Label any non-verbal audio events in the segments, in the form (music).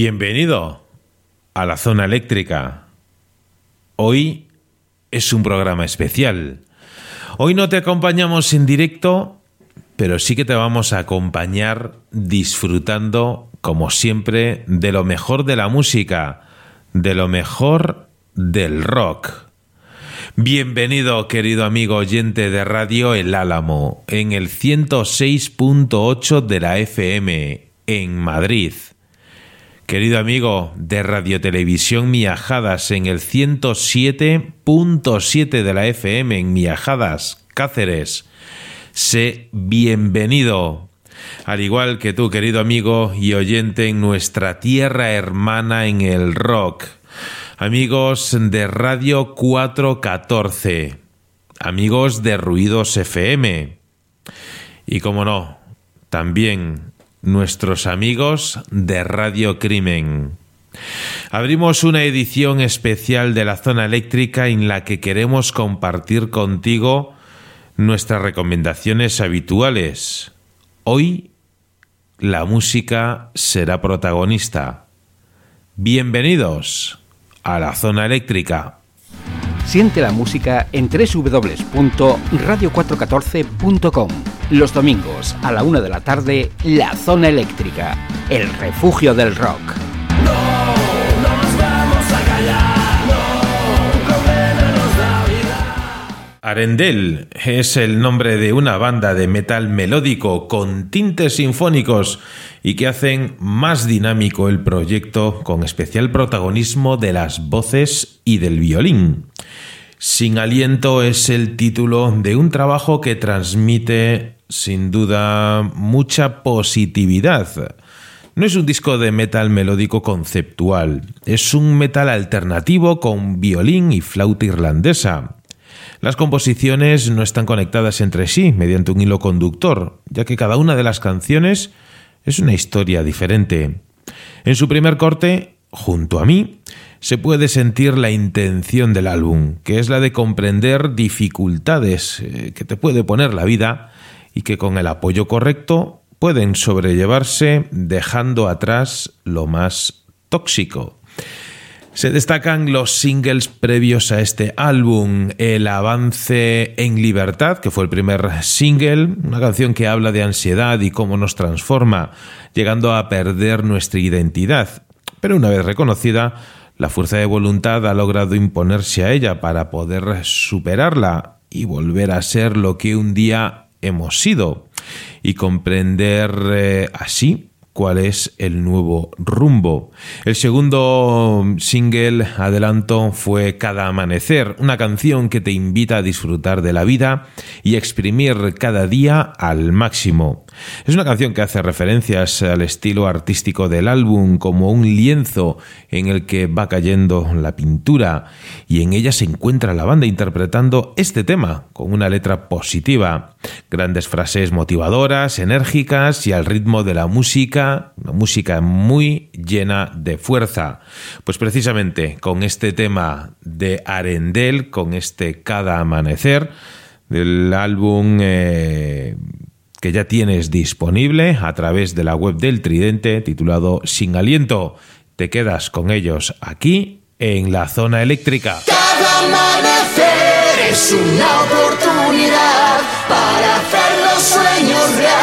Bienvenido a la zona eléctrica. Hoy es un programa especial. Hoy no te acompañamos en directo, pero sí que te vamos a acompañar disfrutando, como siempre, de lo mejor de la música, de lo mejor del rock. Bienvenido, querido amigo oyente de Radio El Álamo, en el 106.8 de la FM, en Madrid. Querido amigo de Radiotelevisión Miajadas en el 107.7 de la FM en Miajadas, Cáceres. Sé bienvenido. Al igual que tú, querido amigo y oyente en nuestra tierra hermana en el rock. Amigos de Radio 414. Amigos de Ruidos FM. Y como no, también nuestros amigos de Radio Crimen. Abrimos una edición especial de la zona eléctrica en la que queremos compartir contigo nuestras recomendaciones habituales. Hoy la música será protagonista. Bienvenidos a la zona eléctrica. Siente la música en www.radio414.com. Los domingos a la una de la tarde, La Zona Eléctrica, el refugio del rock. Arendel es el nombre de una banda de metal melódico con tintes sinfónicos y que hacen más dinámico el proyecto con especial protagonismo de las voces y del violín. Sin aliento es el título de un trabajo que transmite sin duda mucha positividad. No es un disco de metal melódico conceptual, es un metal alternativo con violín y flauta irlandesa. Las composiciones no están conectadas entre sí mediante un hilo conductor, ya que cada una de las canciones es una historia diferente. En su primer corte, junto a mí, se puede sentir la intención del álbum, que es la de comprender dificultades eh, que te puede poner la vida y que con el apoyo correcto pueden sobrellevarse dejando atrás lo más tóxico. Se destacan los singles previos a este álbum, el avance en libertad, que fue el primer single, una canción que habla de ansiedad y cómo nos transforma, llegando a perder nuestra identidad. Pero una vez reconocida, la fuerza de voluntad ha logrado imponerse a ella para poder superarla y volver a ser lo que un día hemos sido y comprender eh, así cuál es el nuevo rumbo. El segundo single adelanto fue Cada Amanecer, una canción que te invita a disfrutar de la vida y exprimir cada día al máximo. Es una canción que hace referencias al estilo artístico del álbum como un lienzo en el que va cayendo la pintura y en ella se encuentra la banda interpretando este tema con una letra positiva, grandes frases motivadoras, enérgicas y al ritmo de la música, una música muy llena de fuerza. Pues precisamente con este tema de Arendel, con este Cada Amanecer, del álbum eh, que ya tienes disponible a través de la web del Tridente titulado Sin Aliento. Te quedas con ellos aquí en la zona eléctrica. Cada amanecer es una oportunidad para hacer los sueños realidad.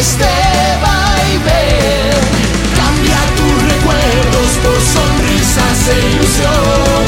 Este baile. Cambia tus recuerdos por sonrisas e ilusión.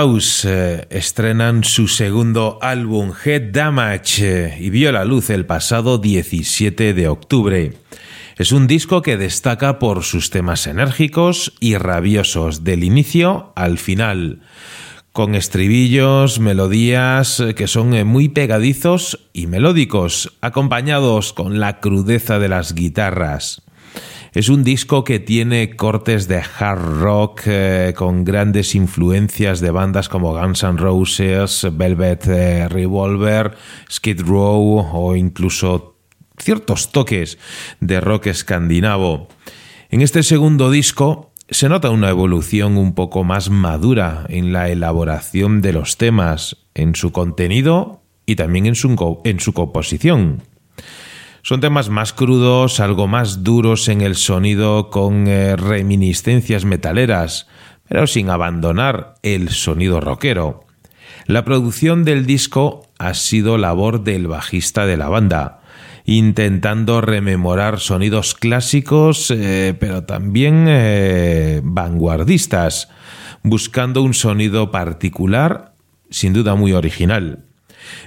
House eh, estrenan su segundo álbum Head Damage eh, y vio la luz el pasado 17 de octubre. Es un disco que destaca por sus temas enérgicos y rabiosos del inicio al final, con estribillos, melodías eh, que son muy pegadizos y melódicos, acompañados con la crudeza de las guitarras. Es un disco que tiene cortes de hard rock eh, con grandes influencias de bandas como Guns N' Roses, Velvet eh, Revolver, Skid Row o incluso ciertos toques de rock escandinavo. En este segundo disco se nota una evolución un poco más madura en la elaboración de los temas, en su contenido y también en su, en su composición. Son temas más crudos, algo más duros en el sonido, con eh, reminiscencias metaleras, pero sin abandonar el sonido rockero. La producción del disco ha sido labor del bajista de la banda, intentando rememorar sonidos clásicos, eh, pero también eh, vanguardistas, buscando un sonido particular, sin duda muy original.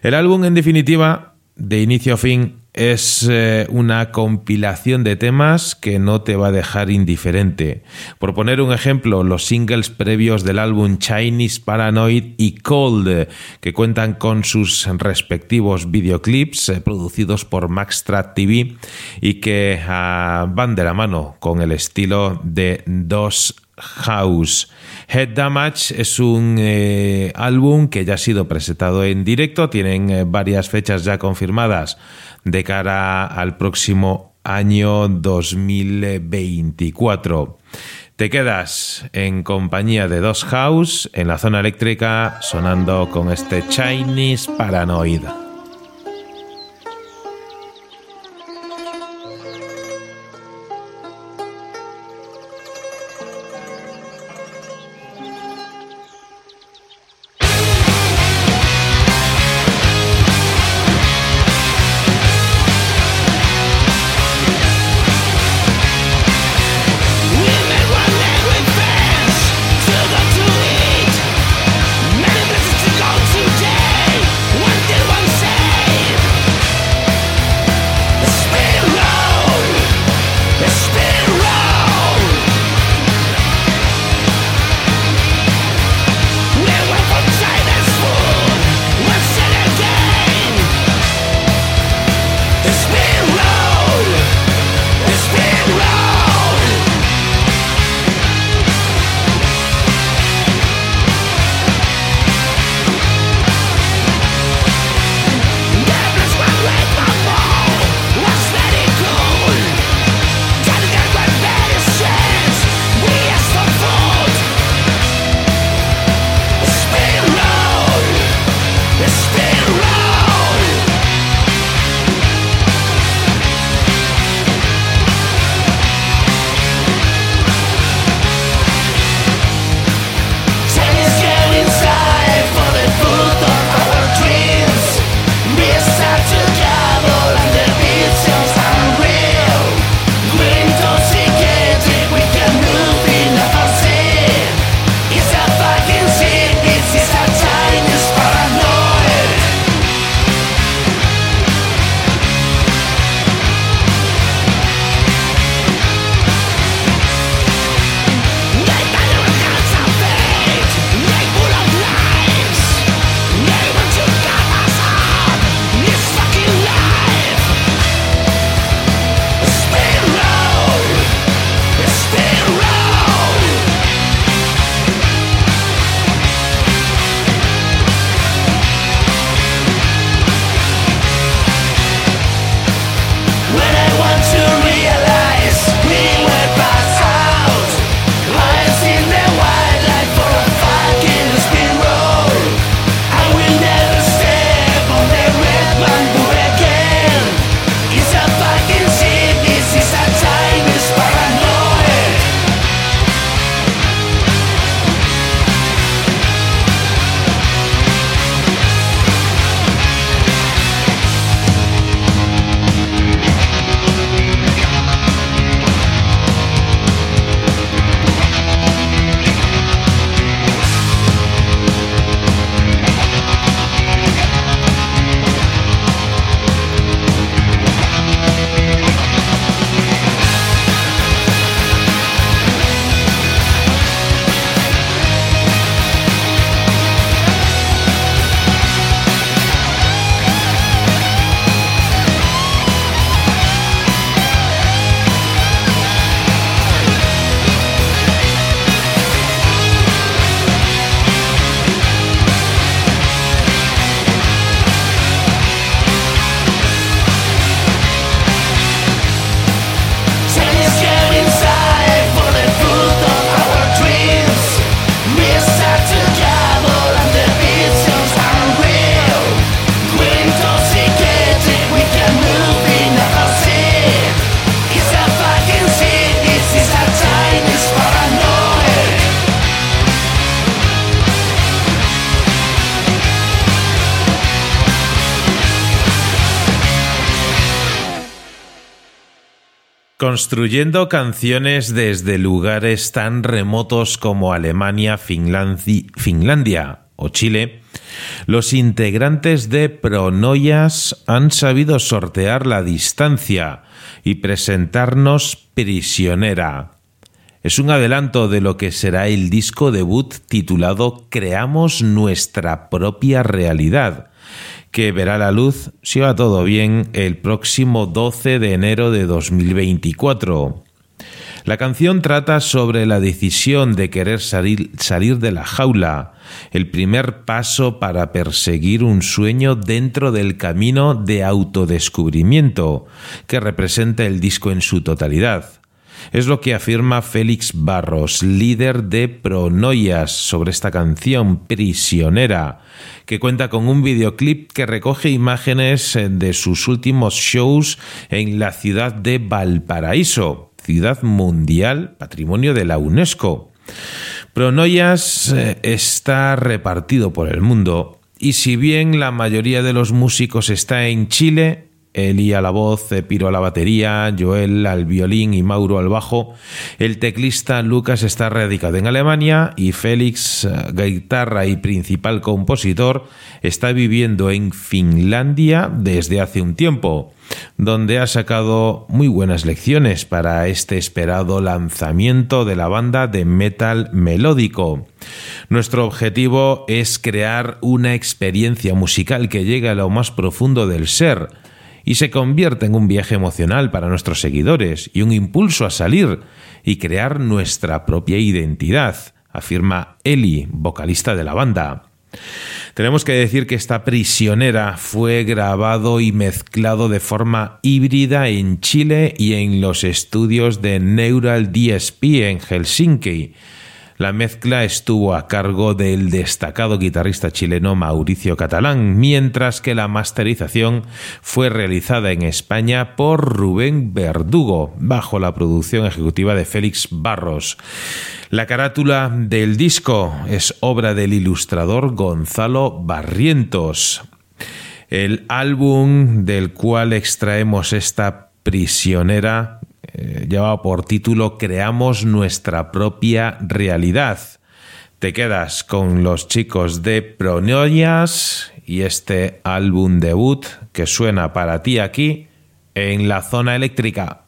El álbum, en definitiva, de inicio a fin, es eh, una compilación de temas que no te va a dejar indiferente. Por poner un ejemplo, los singles previos del álbum Chinese Paranoid y Cold, que cuentan con sus respectivos videoclips eh, producidos por Maxtrack TV y que ah, van de la mano con el estilo de Dos House. Head Damage es un eh, álbum que ya ha sido presentado en directo, tienen varias fechas ya confirmadas de cara al próximo año 2024. Te quedas en compañía de Dos House en la zona eléctrica sonando con este Chinese Paranoid. Construyendo canciones desde lugares tan remotos como Alemania, Finlandia o Chile, los integrantes de Pronoyas han sabido sortear la distancia y presentarnos Prisionera. Es un adelanto de lo que será el disco debut titulado Creamos nuestra propia realidad, que verá la luz, si va todo bien, el próximo 12 de enero de 2024. La canción trata sobre la decisión de querer salir, salir, de la jaula, el primer paso para perseguir un sueño dentro del camino de autodescubrimiento que representa el disco en su totalidad. Es lo que afirma Félix Barros, líder de Pronoyas, sobre esta canción Prisionera, que cuenta con un videoclip que recoge imágenes eh, de sus últimos shows en la ciudad de Valparaíso, ciudad mundial, patrimonio de la UNESCO. Pronoyas eh, está repartido por el mundo y si bien la mayoría de los músicos está en Chile, Eli a la voz, Piro a la batería, Joel al violín y Mauro al bajo. El teclista Lucas está radicado en Alemania y Félix, eh, guitarra y principal compositor, está viviendo en Finlandia desde hace un tiempo, donde ha sacado muy buenas lecciones para este esperado lanzamiento de la banda de metal melódico. Nuestro objetivo es crear una experiencia musical que llegue a lo más profundo del ser, y se convierte en un viaje emocional para nuestros seguidores y un impulso a salir y crear nuestra propia identidad, afirma Eli, vocalista de la banda. Tenemos que decir que esta prisionera fue grabado y mezclado de forma híbrida en Chile y en los estudios de Neural DSP en Helsinki la mezcla estuvo a cargo del destacado guitarrista chileno Mauricio Catalán, mientras que la masterización fue realizada en España por Rubén Verdugo, bajo la producción ejecutiva de Félix Barros. La carátula del disco es obra del ilustrador Gonzalo Barrientos. El álbum del cual extraemos esta prisionera eh, lleva por título Creamos nuestra propia realidad. Te quedas con los chicos de Pronoias y este álbum debut que suena para ti aquí en la zona eléctrica.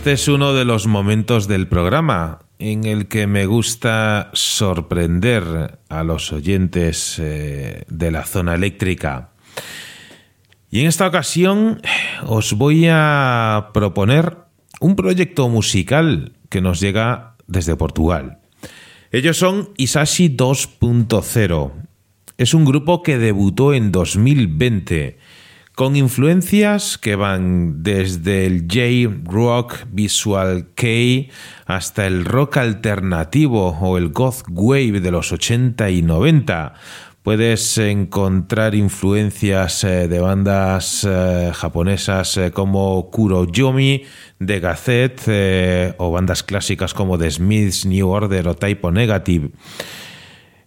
Este es uno de los momentos del programa en el que me gusta sorprender a los oyentes eh, de la zona eléctrica. Y en esta ocasión os voy a proponer un proyecto musical que nos llega desde Portugal. Ellos son Isashi 2.0. Es un grupo que debutó en 2020 con influencias que van desde el J-Rock Visual K hasta el rock alternativo o el goth wave de los 80 y 90. Puedes encontrar influencias eh, de bandas eh, japonesas eh, como Kuroyomi, de Gazette o bandas clásicas como The Smiths, New Order o Typo Negative.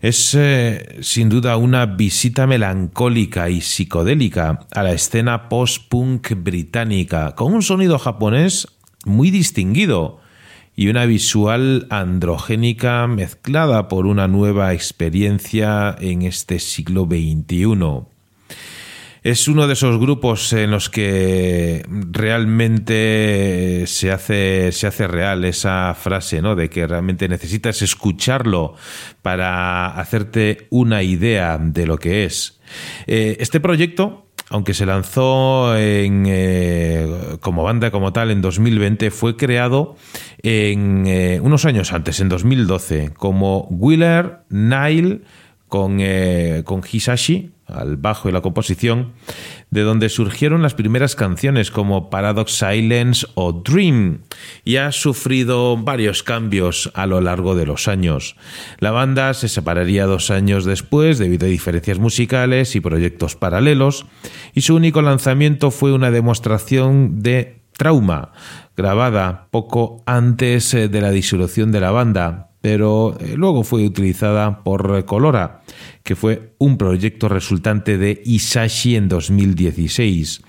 Es eh, sin duda una visita melancólica y psicodélica a la escena post-punk británica, con un sonido japonés muy distinguido y una visual androgénica mezclada por una nueva experiencia en este siglo XXI es uno de esos grupos en los que realmente se hace, se hace real esa frase, ¿no? De que realmente necesitas escucharlo para hacerte una idea de lo que es. Eh, este proyecto, aunque se lanzó en, eh, como banda como tal en 2020, fue creado en eh, unos años antes, en 2012, como Wheeler Nile con, con Hisashi, al bajo y la composición, de donde surgieron las primeras canciones como Paradox Silence o Dream, y ha sufrido varios cambios a lo largo de los años. La banda se separaría dos años después debido a diferencias musicales y proyectos paralelos, y su único lanzamiento fue una demostración de Trauma, grabada poco antes eh, de la disolución de la banda, pero eh, luego fue utilizada por Colora, que fue un proyecto resultante de Isashi en 2016.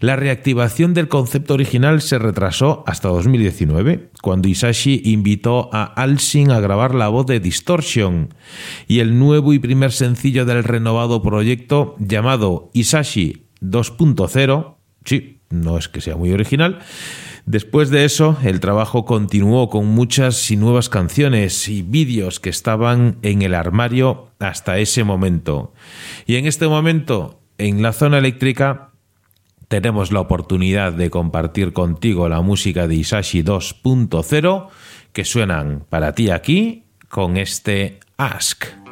La reactivación del concepto original se retrasó hasta 2019, cuando Isashi invitó a Alsing a grabar la voz de Distortion, y el nuevo y primer sencillo del renovado proyecto llamado Isashi 2.0, sí, no es que sea muy original, Después de eso, el trabajo continuó con muchas y nuevas canciones y vídeos que estaban en el armario hasta ese momento. Y en este momento, en la zona eléctrica, tenemos la oportunidad de compartir contigo la música de Isashi 2.0 que suenan para ti aquí con este Ask.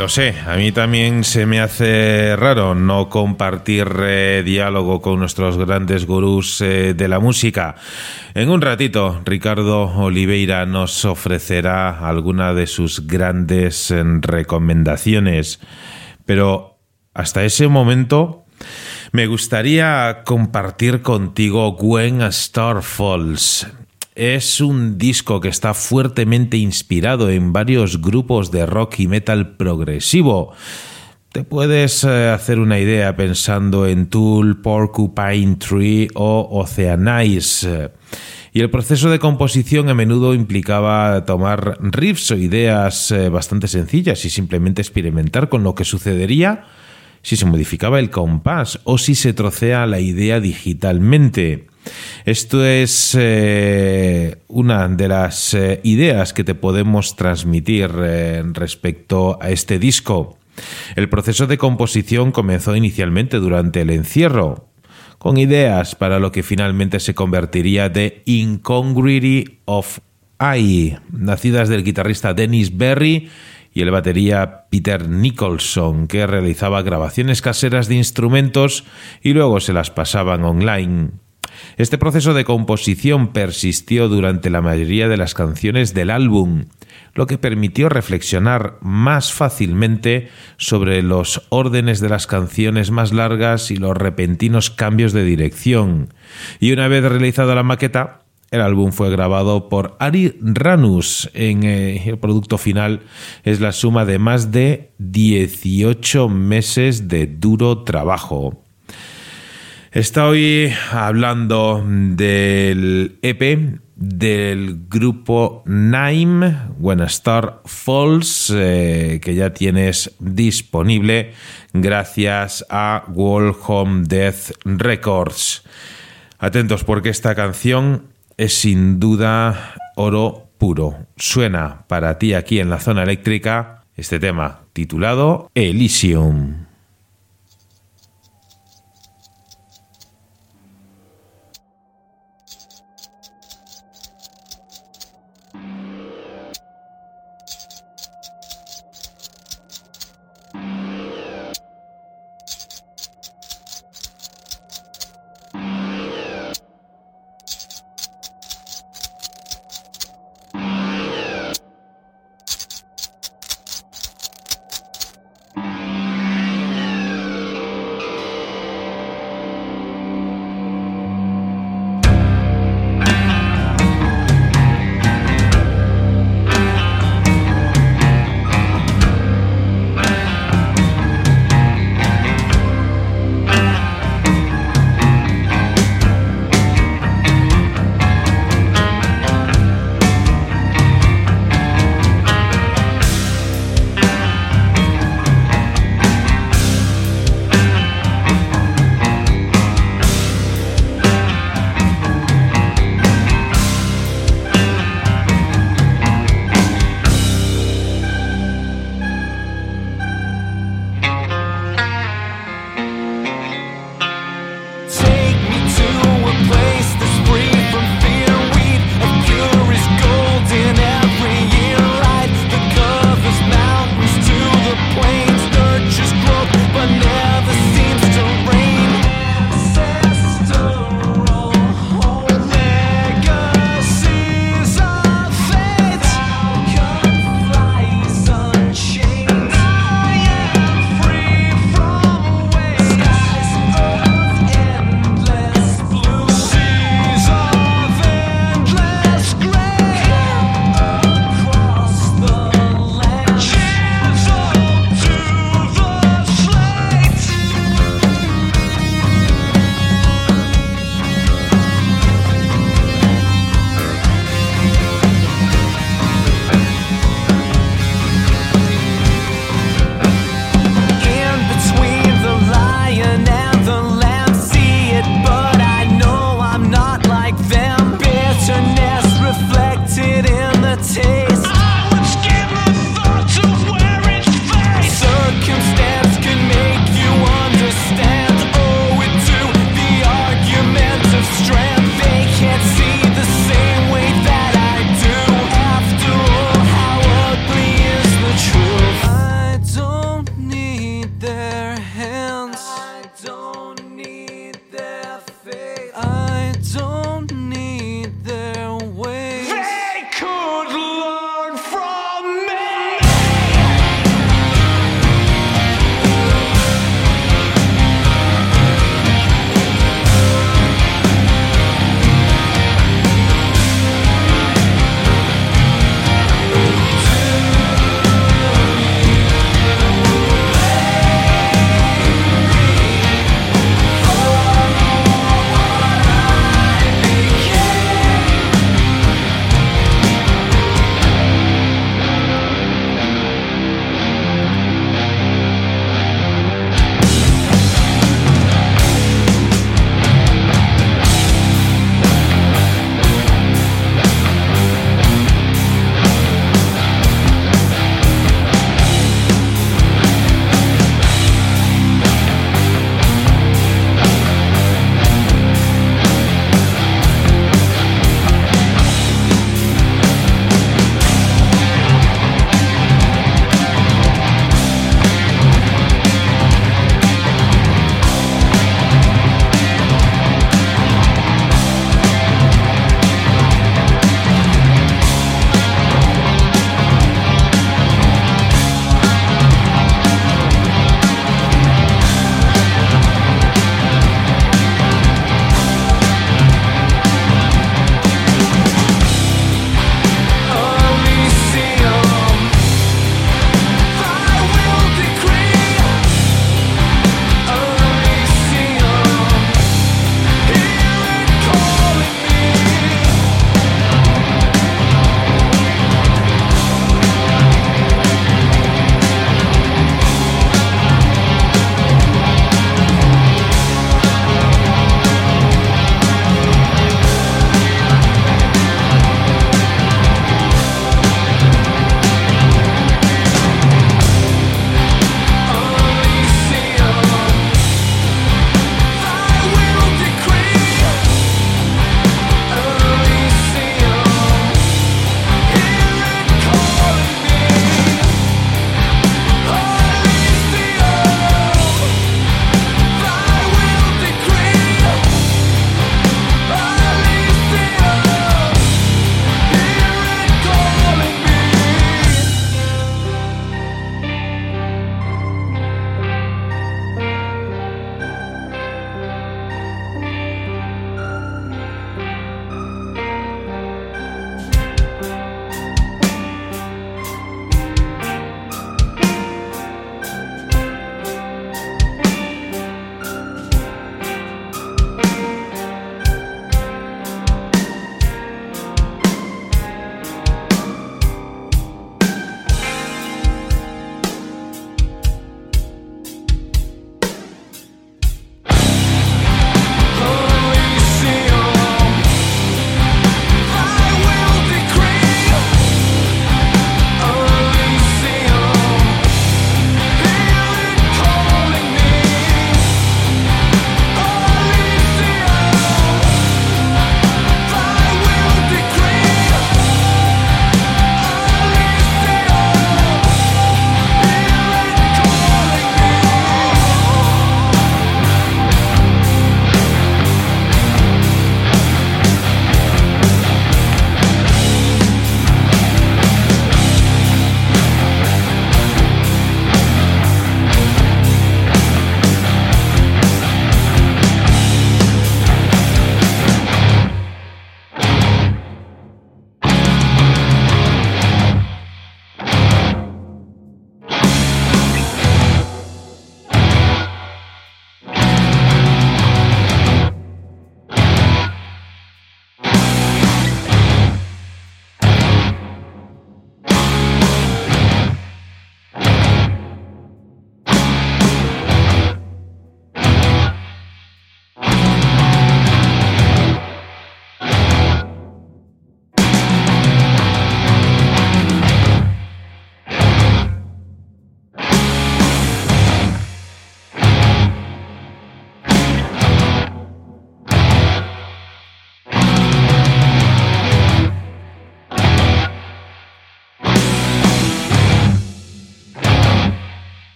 Lo sé. A mí también se me hace raro no compartir eh, diálogo con nuestros grandes gurús eh, de la música. En un ratito, Ricardo Oliveira nos ofrecerá alguna de sus grandes eh, recomendaciones. Pero hasta ese momento me gustaría compartir contigo When a Star Falls. Es un disco que está fuertemente inspirado en varios grupos de rock y metal progresivo. Te puedes eh, hacer una idea pensando en Tool, Porcupine Tree o Oceanize. Y el proceso de composición a menudo implicaba tomar riffs o ideas eh, bastante sencillas y simplemente experimentar con lo que sucedería si se modificaba el compás o si se trocea la idea digitalmente. Esto es eh, una de las eh, ideas que te podemos transmitir eh, respecto a este disco. El proceso de composición comenzó inicialmente durante el encierro, con ideas para lo que finalmente se convertiría de Incongruity of I, nacidas del guitarrista Dennis Berry y el batería Peter Nicholson, que realizaba grabaciones caseras de instrumentos y luego se las pasaban online. Este proceso de composición persistió durante la mayoría de las canciones del álbum, lo que permitió reflexionar más fácilmente sobre los órdenes de las canciones más largas y los repentinos cambios de dirección. Y una vez realizada la maqueta, el álbum fue grabado por Ari Ranus. En eh, el producto final es la suma de más de 18 meses de duro trabajo. Estoy hablando del EP del grupo Nime, When Star Falls, eh, que ya tienes disponible gracias a Wall Home Death Records. Atentos porque esta canción es sin duda oro puro. Suena para ti aquí en la zona eléctrica este tema titulado Elysium.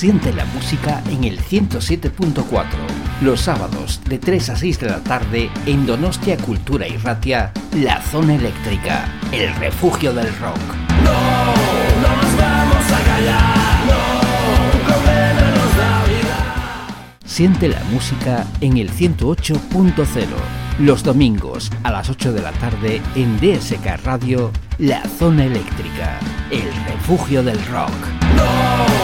Siente la música en el 107.4, los sábados de 3 a 6 de la tarde en Donostia Cultura y Ratia, La Zona Eléctrica, el refugio del rock. No, no nos vamos a callar, no, nos da vida. Siente la música en el 108.0, los domingos a las 8 de la tarde en DSK Radio, La Zona Eléctrica, el refugio del rock. No, no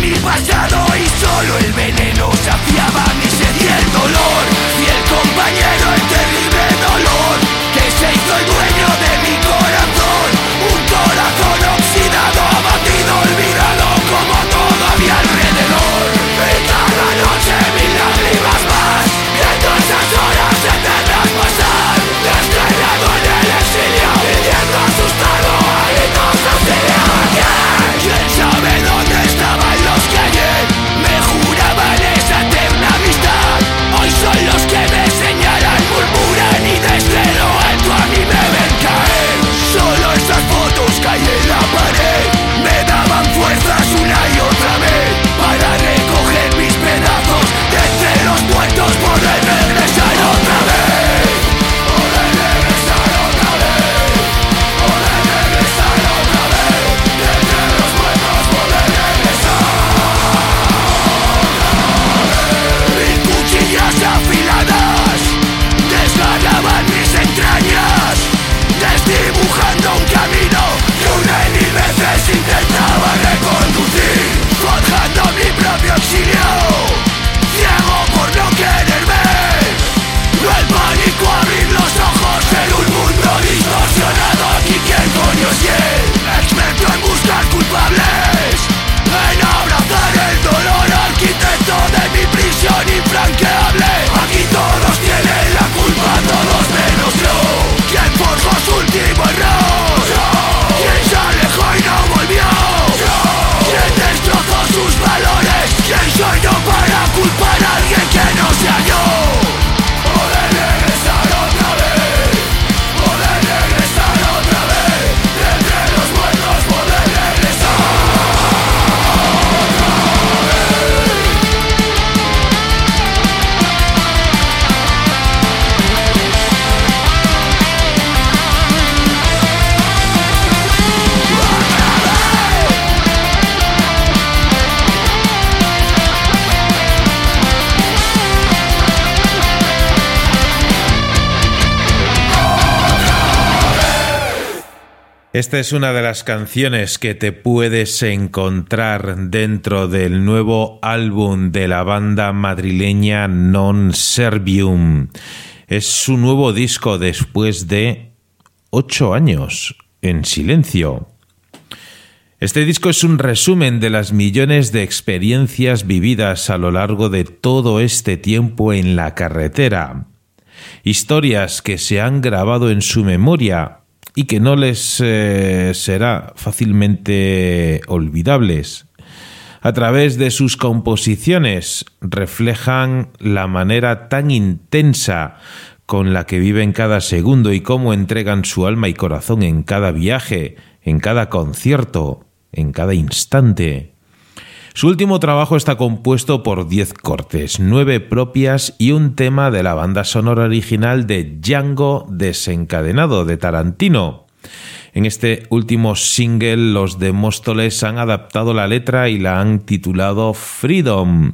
mi pasado y solo el veneno saciaba mi sed y el dolor, y el compañero Esta es una de las canciones que te puedes encontrar dentro del nuevo álbum de la banda madrileña Non Servium. Es su nuevo disco después de ocho años en silencio. Este disco es un resumen de las millones de experiencias vividas a lo largo de todo este tiempo en la carretera. Historias que se han grabado en su memoria y que no les eh, será fácilmente olvidables. A través de sus composiciones reflejan la manera tan intensa con la que viven cada segundo y cómo entregan su alma y corazón en cada viaje, en cada concierto, en cada instante. Su último trabajo está compuesto por 10 cortes, 9 propias y un tema de la banda sonora original de Django desencadenado de Tarantino. En este último single, los de Móstoles han adaptado la letra y la han titulado Freedom,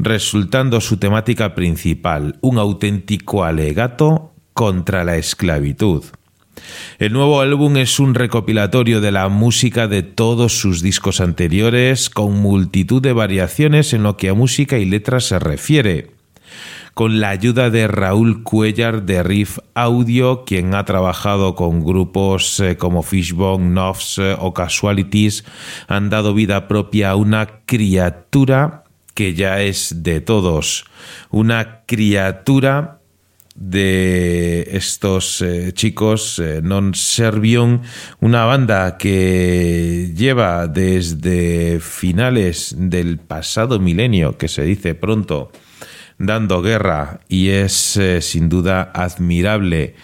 resultando su temática principal un auténtico alegato contra la esclavitud. El nuevo álbum es un recopilatorio de la música de todos sus discos anteriores, con multitud de variaciones en lo que a música y letras se refiere. Con la ayuda de Raúl Cuellar de Riff Audio, quien ha trabajado con grupos eh, como Fishbone, Knobs eh, o Casualities, han dado vida propia a una criatura que ya es de todos. Una criatura de estos eh, chicos eh, Non Servium, una banda que lleva desde finales del pasado milenio, que se dice pronto, dando guerra y es eh, sin duda admirable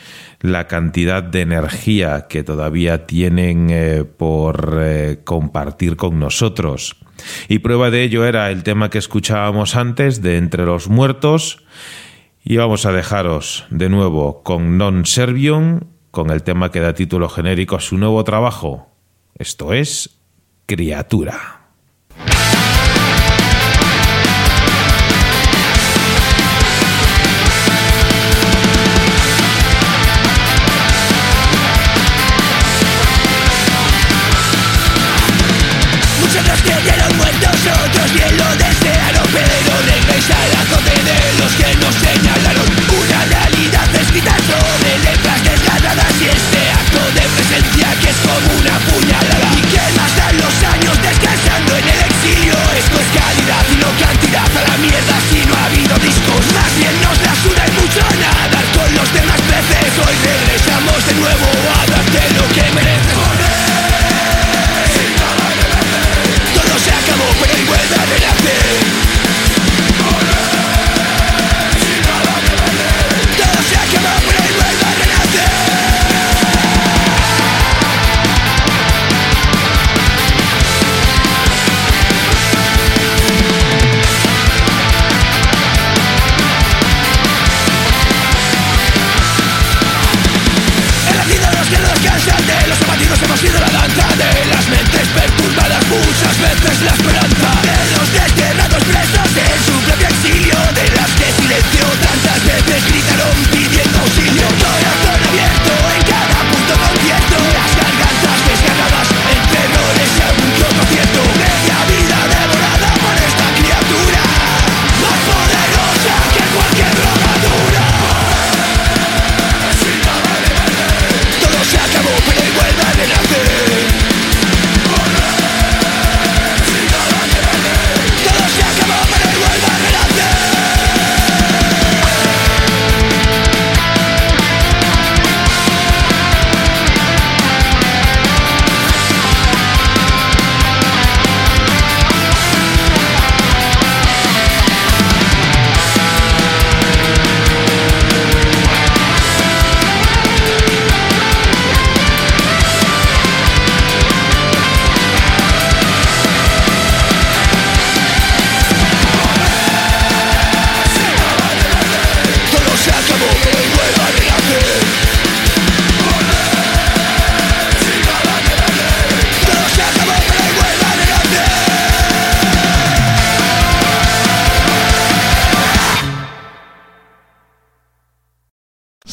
la cantidad de energía que todavía tienen por compartir con nosotros. Y prueba de ello era el tema que escuchábamos antes de Entre los Muertos, y vamos a dejaros de nuevo con Non Servium, con el tema que da título genérico a su nuevo trabajo. Esto es Criatura.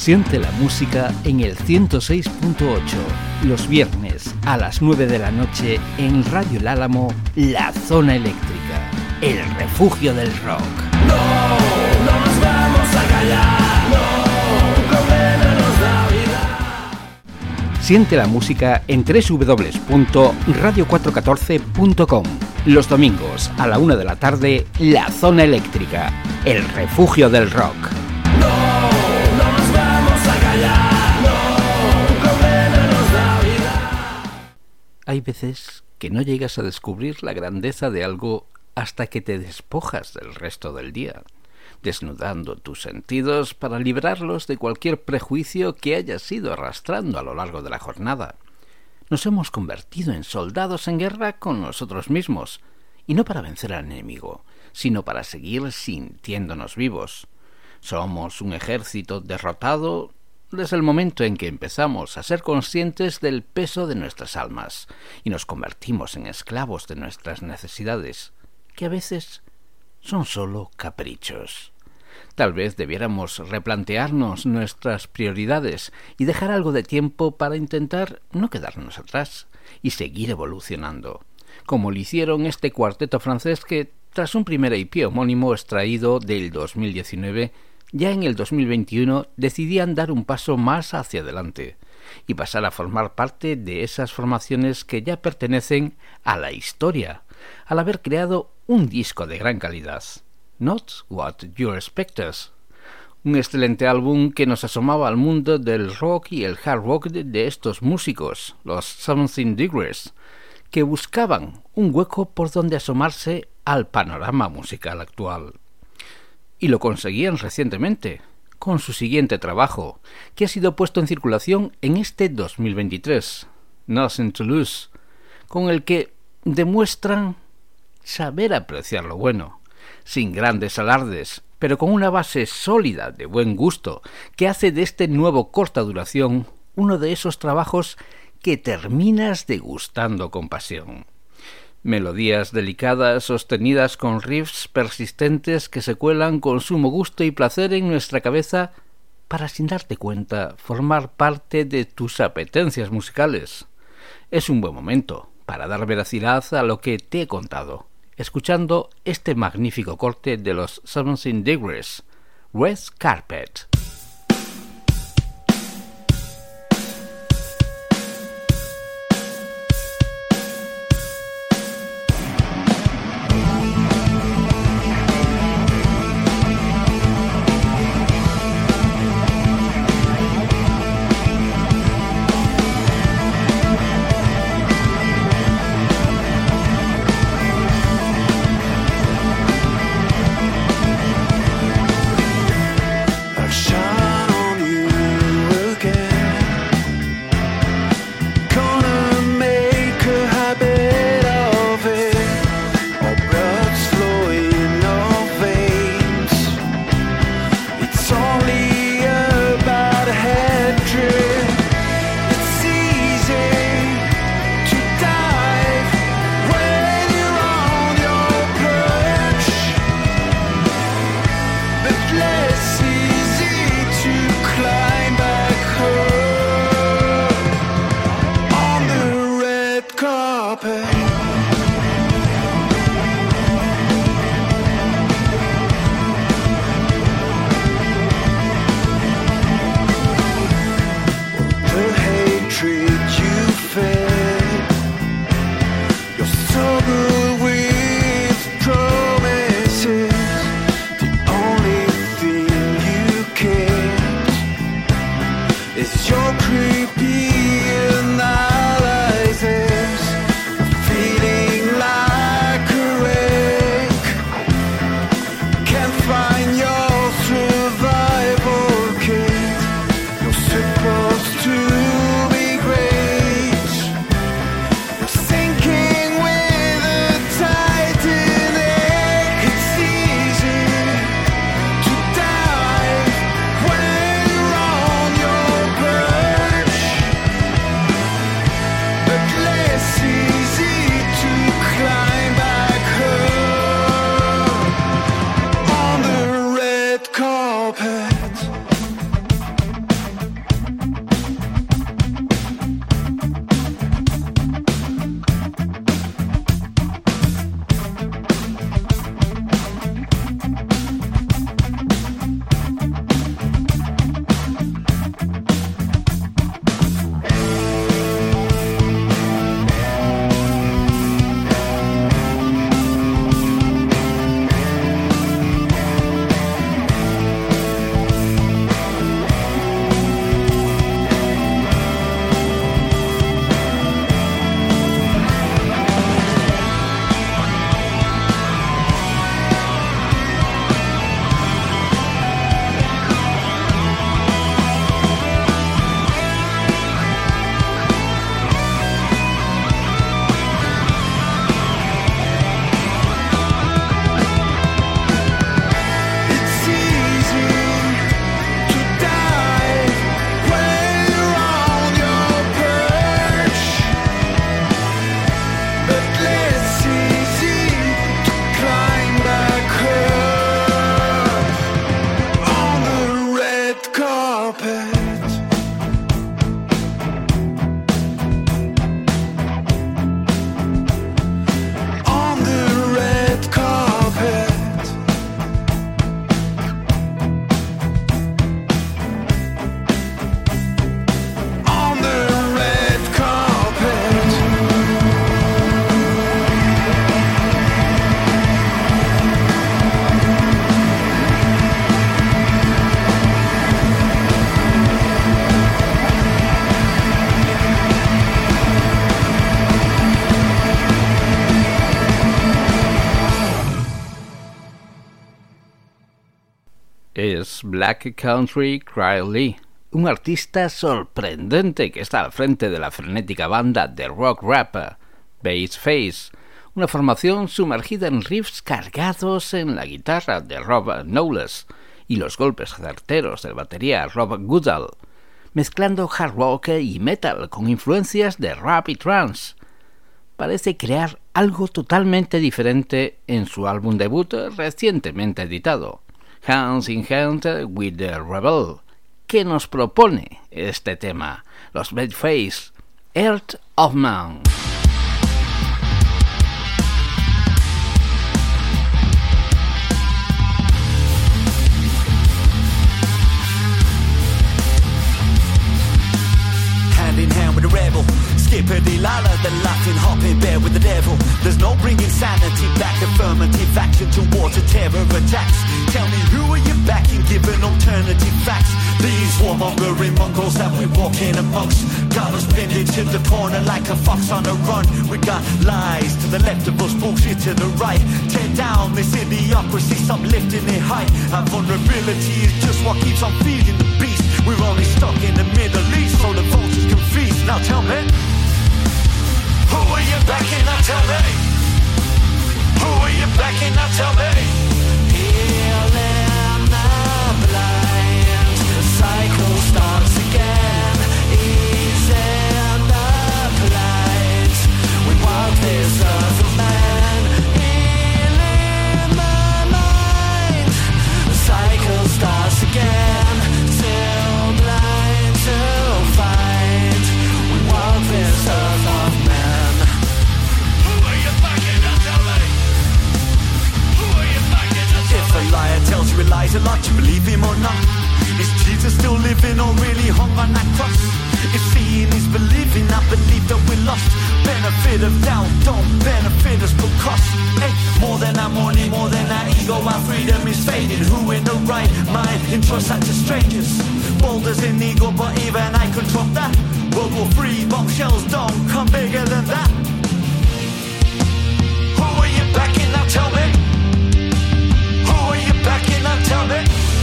Siente la música en el 106.8, los viernes a las 9 de la noche en Radio El Álamo, La Zona Eléctrica, el refugio del rock. Siente la música en www.radio414.com. Los domingos a la 1 de la tarde, La Zona Eléctrica, el refugio del rock. Hay veces que no llegas a descubrir la grandeza de algo hasta que te despojas del resto del día, desnudando tus sentidos para librarlos de cualquier prejuicio que hayas ido arrastrando a lo largo de la jornada. Nos hemos convertido en soldados en guerra con nosotros mismos, y no para vencer al enemigo, sino para seguir sintiéndonos vivos. Somos un ejército derrotado desde el momento en que empezamos a ser conscientes del peso de nuestras almas y nos convertimos en esclavos de nuestras necesidades, que a veces son solo caprichos. Tal vez debiéramos replantearnos nuestras prioridades y dejar algo de tiempo para intentar no quedarnos atrás y seguir evolucionando, como lo hicieron este cuarteto francés que, tras un primer IP homónimo extraído del 2019, ya en el 2021 decidían dar un paso más hacia adelante y pasar a formar parte de esas formaciones que ya pertenecen a la historia, al haber creado un disco de gran calidad. Not What You Expect Us. Un excelente álbum que nos asomaba al mundo del rock y el hard rock de estos músicos, los Something Degrees, que buscaban un hueco por donde asomarse al panorama musical actual. Y lo conseguían recientemente, con su siguiente trabajo, que ha sido puesto en circulación en este 2023, Nothing to Lose, con el que demuestran saber apreciar lo bueno, sin grandes alardes, pero con una base sólida de buen gusto, que hace de este nuevo corta duración uno de esos trabajos que terminas degustando con pasión. Melodías delicadas sostenidas con riffs persistentes que se cuelan con sumo gusto y placer en nuestra cabeza para sin darte cuenta formar parte de tus apetencias musicales. Es un buen momento para dar veracidad a lo que te he contado escuchando este magnífico corte de los Seventeen Degrees, Red Carpet. Black Country Cry Lee, un artista sorprendente que está al frente de la frenética banda de rock rapper Bass Face, una formación sumergida en riffs cargados en la guitarra de Rob Knowles y los golpes certeros del batería Rob Goodall, mezclando hard rock y metal con influencias de rap y trance. Parece crear algo totalmente diferente en su álbum debut recientemente editado. Hands in Hand with the Rebel, que nos propone este tema, los Face, Earth of Man. Hand with the laughing, hopping bear with the devil. There's no bringing sanity back, affirmative action towards a terror attacks. Tell me who are you backing, giving alternative facts? These warmongering mongrels that we walk in amongst got us pinned to the corner like a fox on a run. We got lies to the left of us, bullshit to the right. Tear down this idiocracy, stop lifting it high. Our vulnerability is just what keeps on feeding the beast. We're only stuck in the Middle East, so the vultures can feast. Now tell me. Who are you backing? Now tell me. Who are you backing? Now tell me. A lot, you believe him or not? Is Jesus still living or really hung on that cross? If seeing is believing, I believe that we lost. Benefit of doubt, don't benefit us but cost. Hey, more than our money, more than our ego, our freedom is fading. Who in the right mind entrusts that to strangers? Boulders in ego, but even I could drop that. World War Three bombshells don't come bigger than that. Who are you backing now? Tell me. Who are you backing now?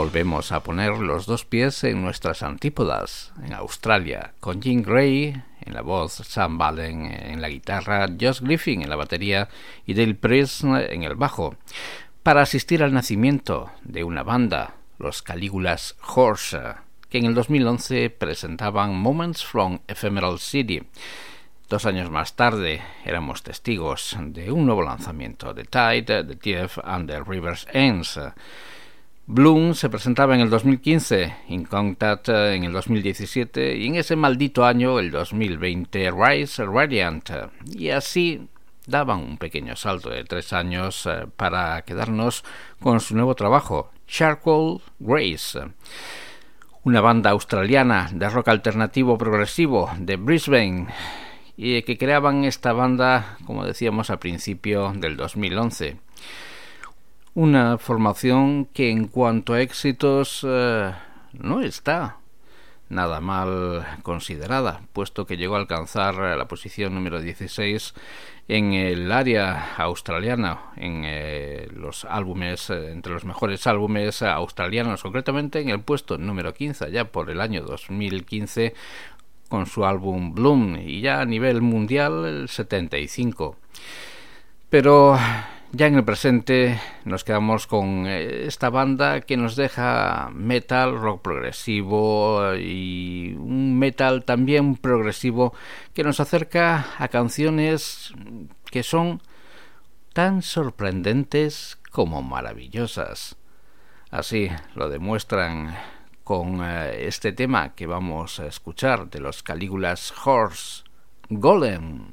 Volvemos a poner los dos pies en nuestras antípodas, en Australia, con Jim Gray en la voz, Sam Ballen en la guitarra, Josh Griffin en la batería y Dale Priest en el bajo, para asistir al nacimiento de una banda, los Calígulas Horse, que en el 2011 presentaban Moments from Ephemeral City. Dos años más tarde éramos testigos de un nuevo lanzamiento de Tide, The TF and the River's Ends. Bloom se presentaba en el 2015, In Contact en el 2017 y en ese maldito año, el 2020, Rise Radiant. Y así daban un pequeño salto de tres años eh, para quedarnos con su nuevo trabajo, Charcoal Grace. Una banda australiana de rock alternativo progresivo de Brisbane y que creaban esta banda, como decíamos, al principio del 2011. Una formación que en cuanto a éxitos eh, no está nada mal considerada, puesto que llegó a alcanzar la posición número 16 en el área australiana, en eh, los álbumes, eh, entre los mejores álbumes australianos, concretamente en el puesto número 15, ya por el año 2015, con su álbum Bloom y ya a nivel mundial el 75. Pero ya en el presente nos quedamos con eh, esta banda que nos deja metal, rock progresivo y un metal también progresivo que nos acerca a canciones que son tan sorprendentes como maravillosas. Así lo demuestran con eh, este tema que vamos a escuchar de los Calígulas Horse, Golem.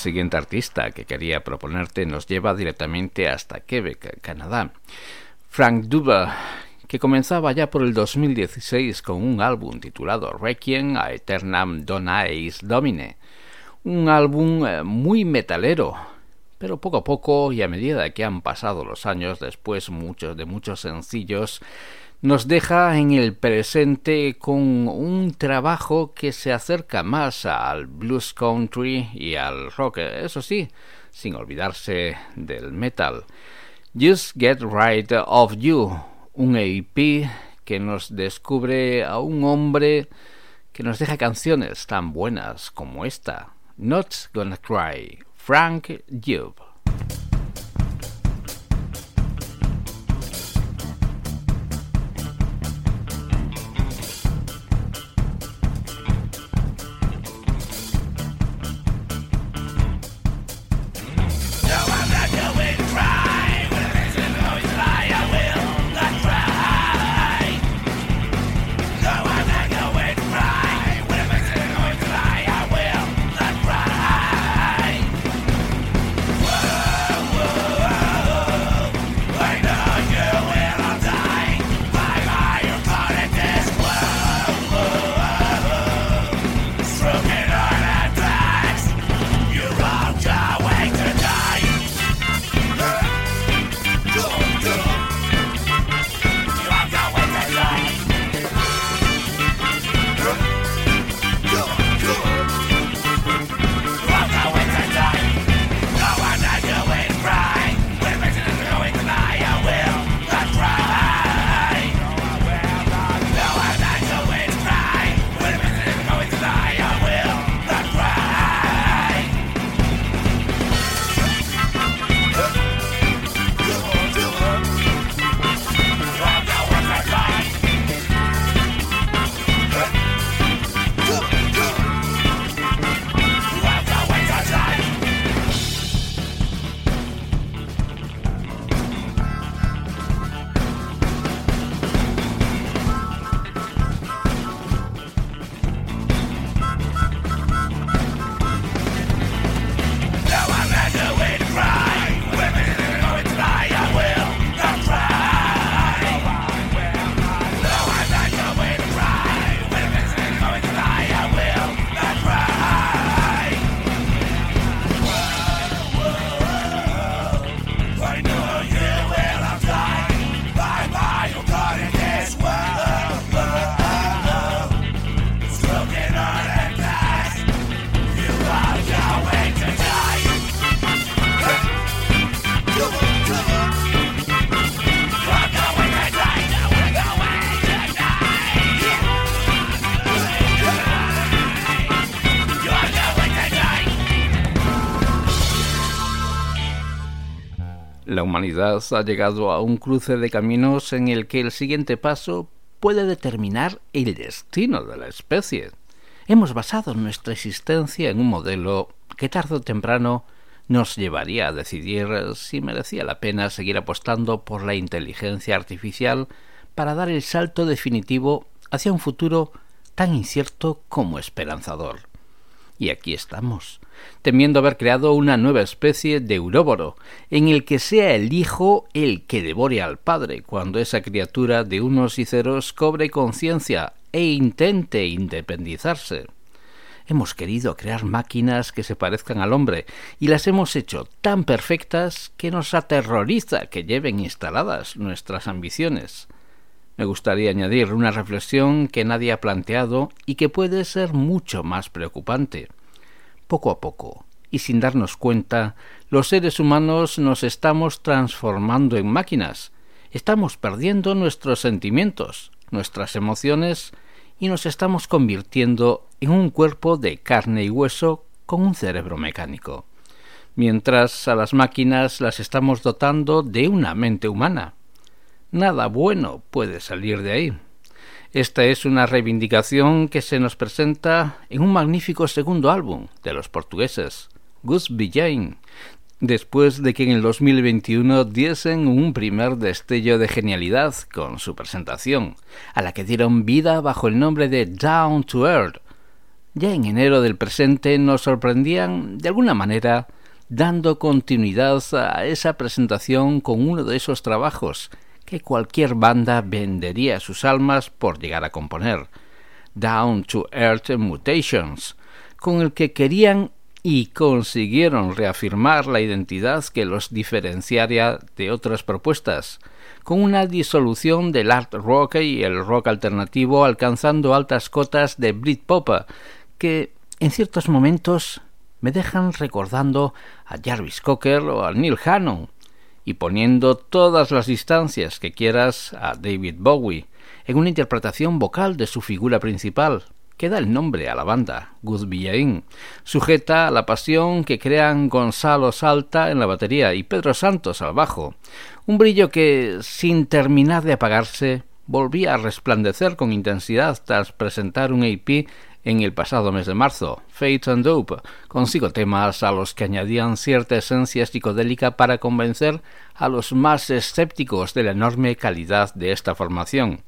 Siguiente artista que quería proponerte nos lleva directamente hasta Quebec, Canadá. Frank Duba, que comenzaba ya por el 2016 con un álbum titulado Requiem a Eternam Donais Domine, un álbum eh, muy metalero, pero poco a poco y a medida que han pasado los años después muchos de muchos sencillos nos deja en el presente con un trabajo que se acerca más al blues country y al rock, eso sí, sin olvidarse del metal. Just Get Right of You, un EP que nos descubre a un hombre que nos deja canciones tan buenas como esta, Not Gonna Cry, Frank Job. Humanidad ha llegado a un cruce de caminos en el que el siguiente paso puede determinar el destino de la especie. Hemos basado nuestra existencia en un modelo que tarde o temprano nos llevaría a decidir si merecía la pena seguir apostando por la inteligencia artificial para dar el salto definitivo hacia un futuro tan incierto como esperanzador. Y aquí estamos, temiendo haber creado una nueva especie de Euróboro, en el que sea el hijo el que devore al padre, cuando esa criatura de unos y ceros cobre conciencia e intente independizarse. Hemos querido crear máquinas que se parezcan al hombre y las hemos hecho tan perfectas que nos aterroriza que lleven instaladas nuestras ambiciones. Me gustaría añadir una reflexión que nadie ha planteado y que puede ser mucho más preocupante. Poco a poco, y sin darnos cuenta, los seres humanos nos estamos transformando en máquinas. Estamos perdiendo nuestros sentimientos, nuestras emociones, y nos estamos convirtiendo en un cuerpo de carne y hueso con un cerebro mecánico, mientras a las máquinas las estamos dotando de una mente humana. Nada bueno puede salir de ahí. Esta es una reivindicación que se nos presenta en un magnífico segundo álbum de los portugueses, Gus Villain, después de que en el 2021 diesen un primer destello de genialidad con su presentación, a la que dieron vida bajo el nombre de Down to Earth, ya en enero del presente nos sorprendían de alguna manera dando continuidad a esa presentación con uno de esos trabajos que cualquier banda vendería sus almas por llegar a componer, Down to Earth Mutations, con el que querían y consiguieron reafirmar la identidad que los diferenciaría de otras propuestas, con una disolución del art rock y el rock alternativo alcanzando altas cotas de Britpop, que en ciertos momentos me dejan recordando a Jarvis Cocker o a Neil Hannon, y poniendo todas las distancias que quieras a David Bowie, en una interpretación vocal de su figura principal, que da el nombre a la banda, Good Villain, sujeta a la pasión que crean Gonzalo Salta en la batería y Pedro Santos al bajo, un brillo que, sin terminar de apagarse, volvía a resplandecer con intensidad tras presentar un EP en el pasado mes de marzo, Fate and Dope, consigo temas a los que añadían cierta esencia psicodélica para convencer a los más escépticos de la enorme calidad de esta formación.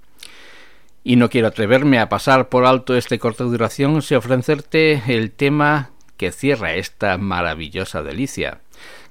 Y no quiero atreverme a pasar por alto este corta duración sin ofrecerte el tema que cierra esta maravillosa delicia,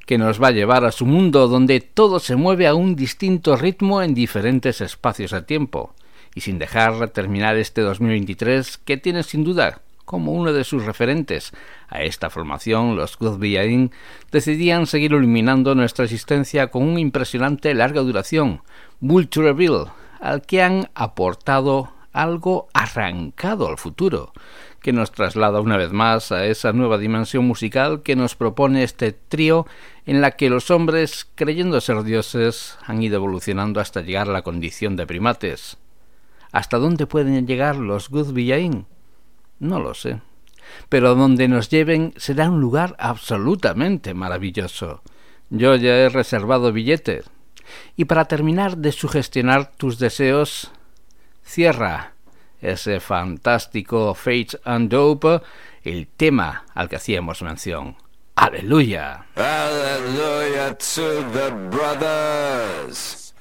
que nos va a llevar a su mundo donde todo se mueve a un distinto ritmo en diferentes espacios de tiempo y sin dejar terminar este 2023 que tiene sin duda como uno de sus referentes a esta formación, los Good Villain decidían seguir iluminando nuestra existencia con una impresionante larga duración, Vultureville, al que han aportado algo arrancado al futuro, que nos traslada una vez más a esa nueva dimensión musical que nos propone este trío en la que los hombres, creyendo ser dioses, han ido evolucionando hasta llegar a la condición de primates. ¿Hasta dónde pueden llegar los Good Villain? No lo sé. Pero donde nos lleven será un lugar absolutamente maravilloso. Yo ya he reservado billetes. Y para terminar de sugestionar tus deseos, cierra ese fantástico Fate and Dope, el tema al que hacíamos mención. Aleluya. Aleluya to the brothers.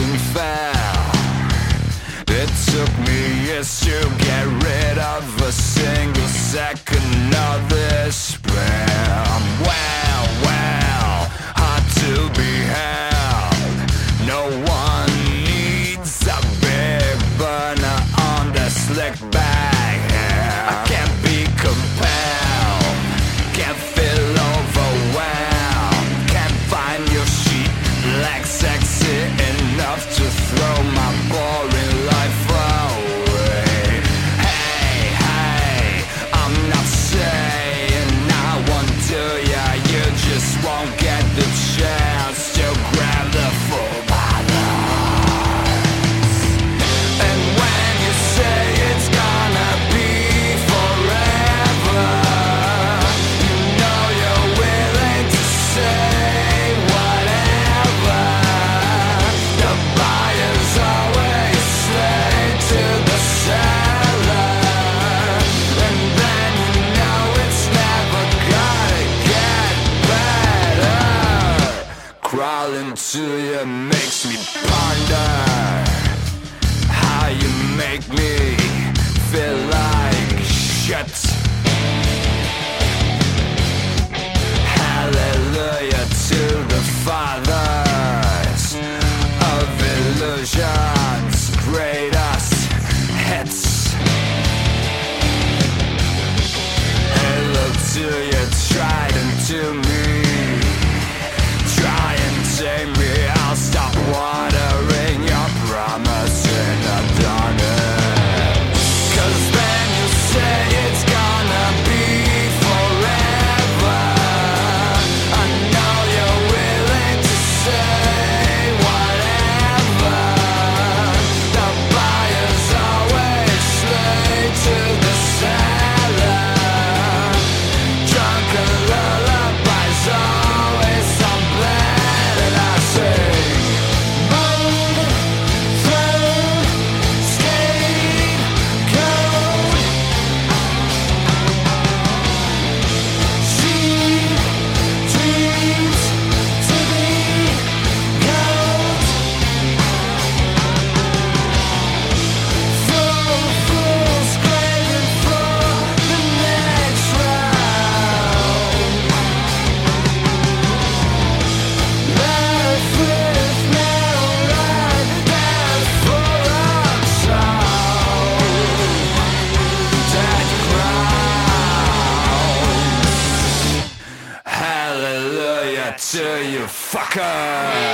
And fell. It took me years to get rid of a single second of this spell. Well, well, hard to be held. Crawling makes me ponder how you make me feel like shit. Walker.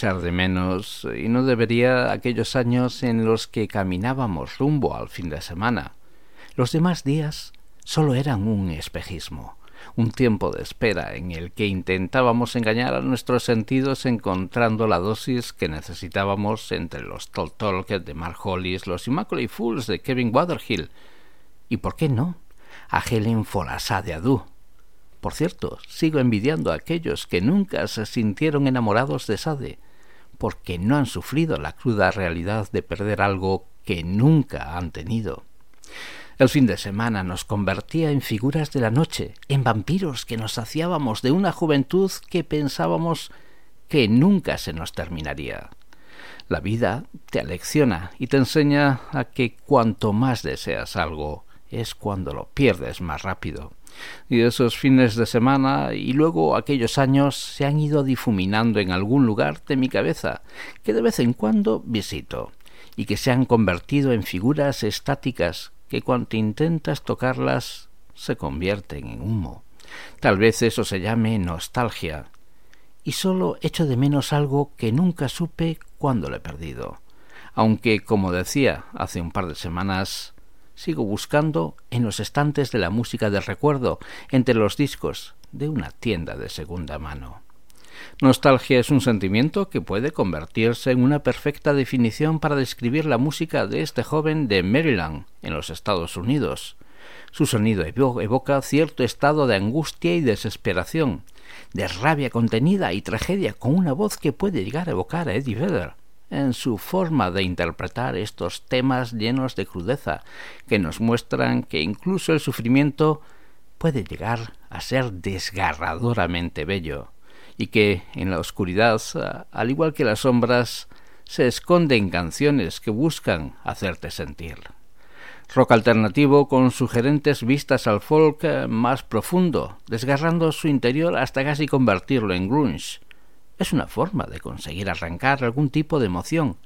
De menos y no debería aquellos años en los que caminábamos rumbo al fin de semana. Los demás días solo eran un espejismo, un tiempo de espera en el que intentábamos engañar a nuestros sentidos encontrando la dosis que necesitábamos entre los Tol Talk de Mark Hollis, los Immaculate Fools de Kevin Waterhill y, ¿por qué no?, a Helen Folasá de Adu. Por cierto, sigo envidiando a aquellos que nunca se sintieron enamorados de Sade, porque no han sufrido la cruda realidad de perder algo que nunca han tenido. El fin de semana nos convertía en figuras de la noche, en vampiros que nos saciábamos de una juventud que pensábamos que nunca se nos terminaría. La vida te alecciona y te enseña a que cuanto más deseas algo, es cuando lo pierdes más rápido y esos fines de semana y luego aquellos años se han ido difuminando en algún lugar de mi cabeza, que de vez en cuando visito, y que se han convertido en figuras estáticas que cuando intentas tocarlas se convierten en humo. Tal vez eso se llame nostalgia, y solo echo de menos algo que nunca supe cuando lo he perdido. Aunque, como decía hace un par de semanas, sigo buscando en los estantes de la música del recuerdo, entre los discos de una tienda de segunda mano. Nostalgia es un sentimiento que puede convertirse en una perfecta definición para describir la música de este joven de Maryland, en los Estados Unidos. Su sonido evoca cierto estado de angustia y desesperación, de rabia contenida y tragedia con una voz que puede llegar a evocar a Eddie Vedder, en su forma de interpretar estos temas llenos de crudeza, que nos muestran que incluso el sufrimiento puede llegar a ser desgarradoramente bello, y que en la oscuridad, al igual que las sombras, se esconden canciones que buscan hacerte sentir. Rock alternativo con sugerentes vistas al folk más profundo, desgarrando su interior hasta casi convertirlo en grunge es una forma de conseguir arrancar algún tipo de emoción,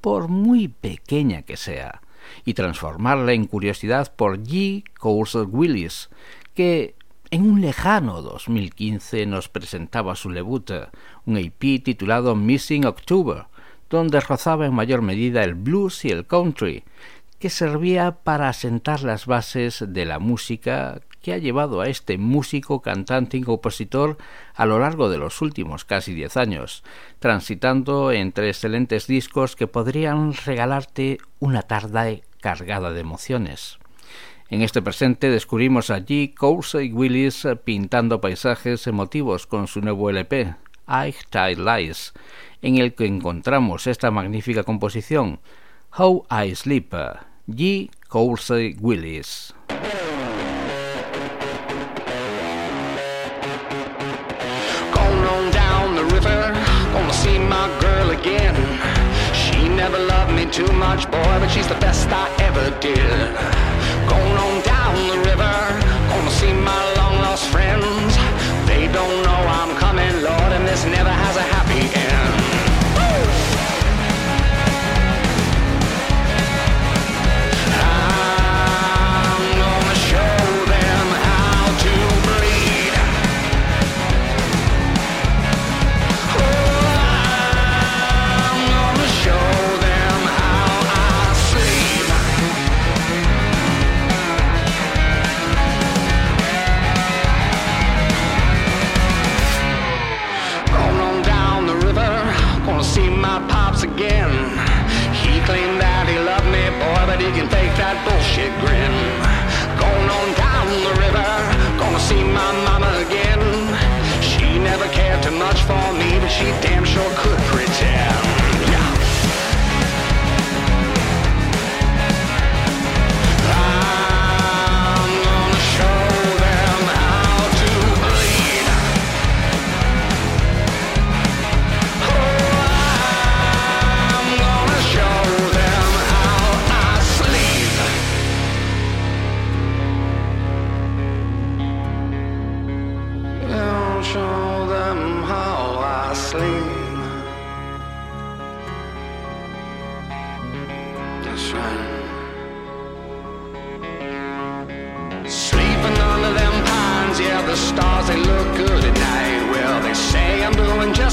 por muy pequeña que sea, y transformarla en curiosidad por G. Coulson Willis, que en un lejano 2015 nos presentaba su debut, un EP titulado Missing October, donde rozaba en mayor medida el blues y el country, que servía para asentar las bases de la música que ha llevado a este músico, cantante y compositor a lo largo de los últimos casi diez años, transitando entre excelentes discos que podrían regalarte una tarde cargada de emociones. En este presente descubrimos allí Coulsey Willis pintando paisajes emotivos con su nuevo LP, I Tide Lies, en el que encontramos esta magnífica composición, How I Sleep, G. Coulsey Willis. Never loved me too much, boy, but she's the best I ever did. Going on down the river, gonna see my long lost friends. She damn sure could pretend.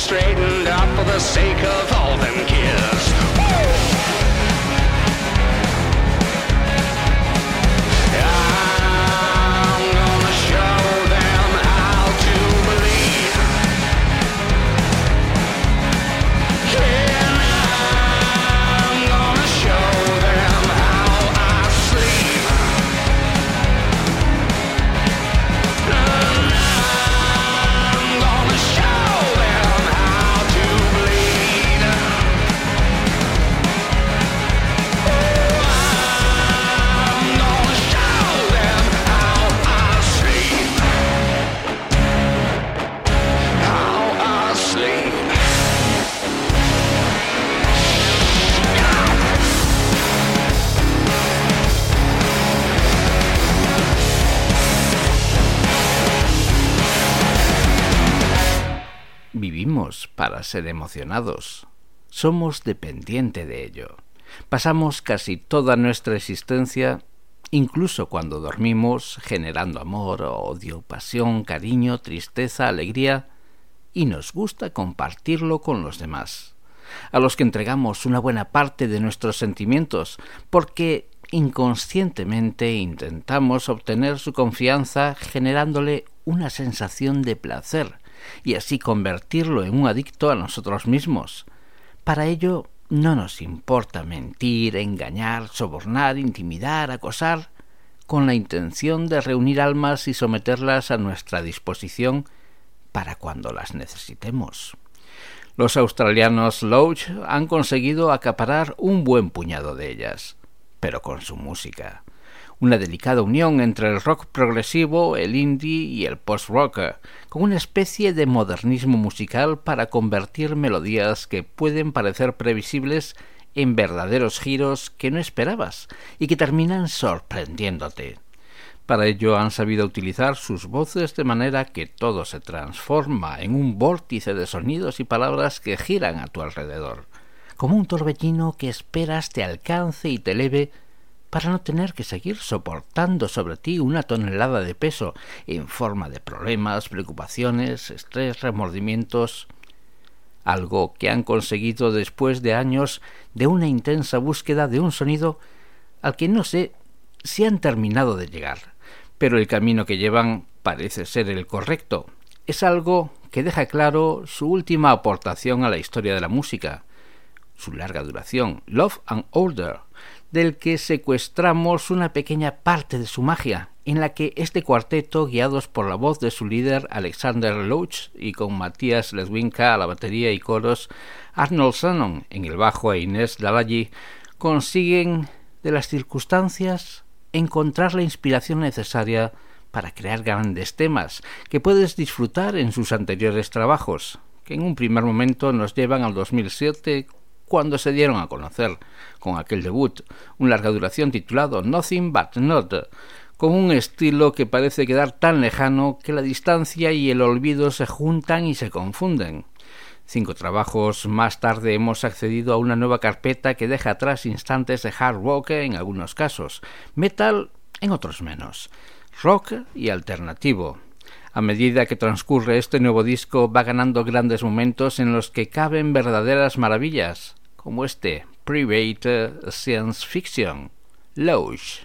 straightened up for the sake of all them kids. Para ser emocionados. Somos dependiente de ello. Pasamos casi toda nuestra existencia, incluso cuando dormimos, generando amor, odio, pasión, cariño, tristeza, alegría, y nos gusta compartirlo con los demás, a los que entregamos una buena parte de nuestros sentimientos, porque inconscientemente intentamos obtener su confianza generándole una sensación de placer y así convertirlo en un adicto a nosotros mismos. Para ello no nos importa mentir, engañar, sobornar, intimidar, acosar, con la intención de reunir almas y someterlas a nuestra disposición para cuando las necesitemos. Los australianos Loach han conseguido acaparar un buen puñado de ellas, pero con su música. Una delicada unión entre el rock progresivo, el indie y el post-rock, con una especie de modernismo musical para convertir melodías que pueden parecer previsibles en verdaderos giros que no esperabas y que terminan sorprendiéndote. Para ello han sabido utilizar sus voces de manera que todo se transforma en un vórtice de sonidos y palabras que giran a tu alrededor, como un torbellino que esperas te alcance y te eleve para no tener que seguir soportando sobre ti una tonelada de peso en forma de problemas, preocupaciones, estrés, remordimientos, algo que han conseguido después de años de una intensa búsqueda de un sonido al que no sé si han terminado de llegar, pero el camino que llevan parece ser el correcto. Es algo que deja claro su última aportación a la historia de la música, su larga duración, Love and Order, del que secuestramos una pequeña parte de su magia, en la que este cuarteto, guiados por la voz de su líder Alexander Loach y con Matías Ledwinka a la batería y coros, Arnold Shannon en el bajo e Inés Lavalle, consiguen de las circunstancias encontrar la inspiración necesaria para crear grandes temas que puedes disfrutar en sus anteriores trabajos, que en un primer momento nos llevan al 2007 cuando se dieron a conocer con aquel debut, un larga duración titulado Nothing But Not, con un estilo que parece quedar tan lejano que la distancia y el olvido se juntan y se confunden. Cinco trabajos más tarde hemos accedido a una nueva carpeta que deja atrás instantes de hard rock en algunos casos, metal en otros menos. Rock y alternativo. A medida que transcurre este nuevo disco va ganando grandes momentos en los que caben verdaderas maravillas, como este Private Science Fiction, Loge.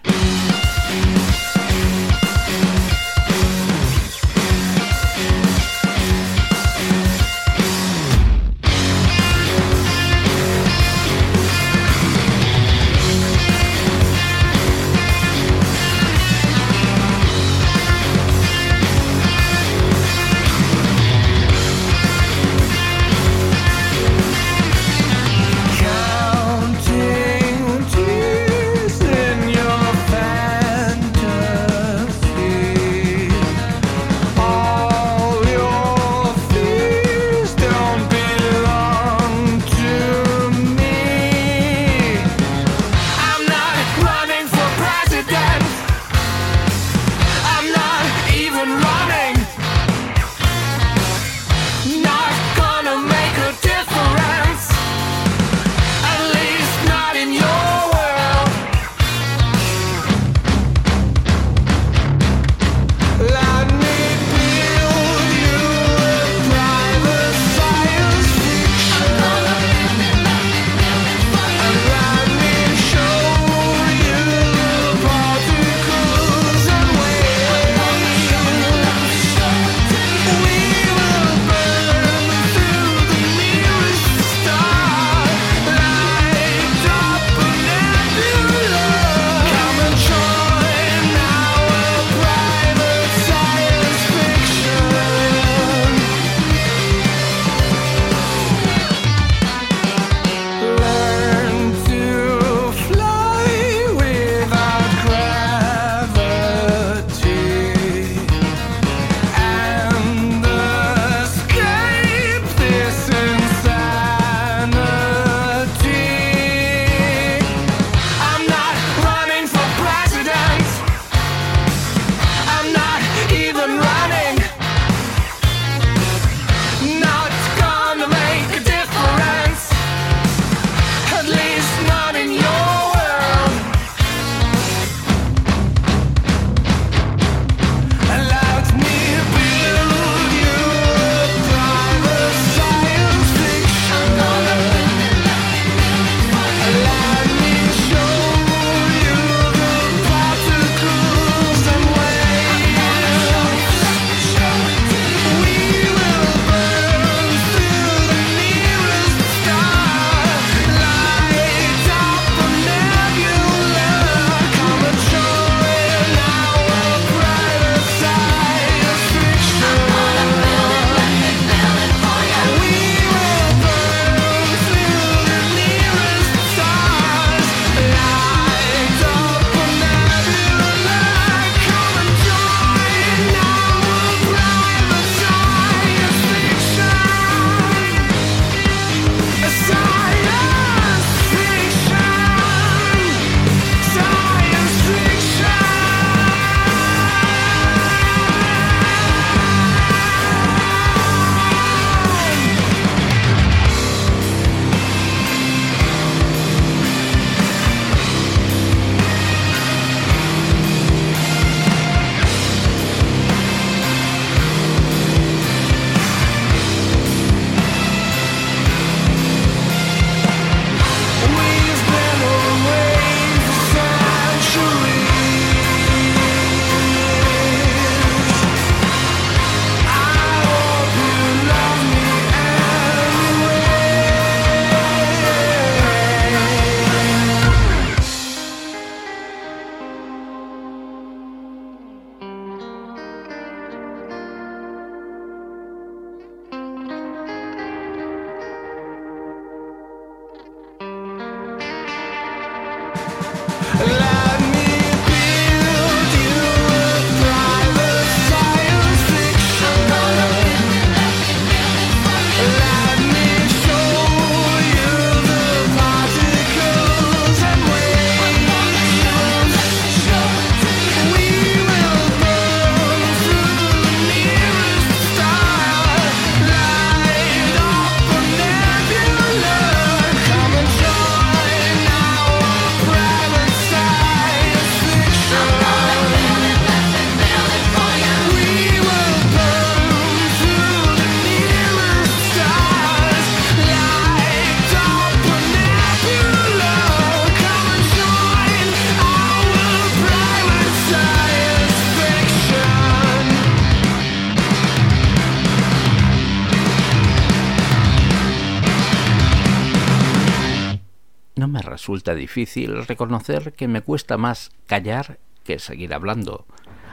Difícil reconocer que me cuesta más callar que seguir hablando,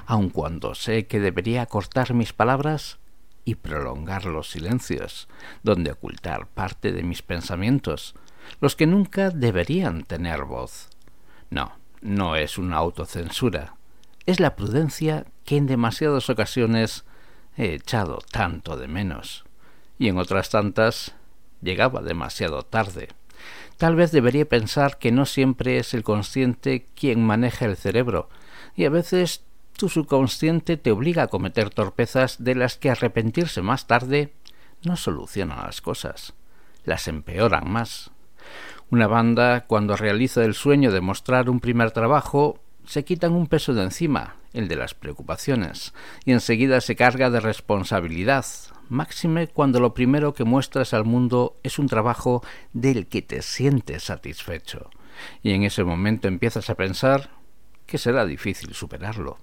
aun cuando sé que debería cortar mis palabras y prolongar los silencios, donde ocultar parte de mis pensamientos, los que nunca deberían tener voz. No, no es una autocensura, es la prudencia que en demasiadas ocasiones he echado tanto de menos, y en otras tantas llegaba demasiado tarde. Tal vez debería pensar que no siempre es el consciente quien maneja el cerebro, y a veces tu subconsciente te obliga a cometer torpezas de las que arrepentirse más tarde no solucionan las cosas, las empeoran más. Una banda, cuando realiza el sueño de mostrar un primer trabajo, se quitan un peso de encima, el de las preocupaciones, y enseguida se carga de responsabilidad, máxime cuando lo primero que muestras al mundo es un trabajo del que te sientes satisfecho. Y en ese momento empiezas a pensar que será difícil superarlo.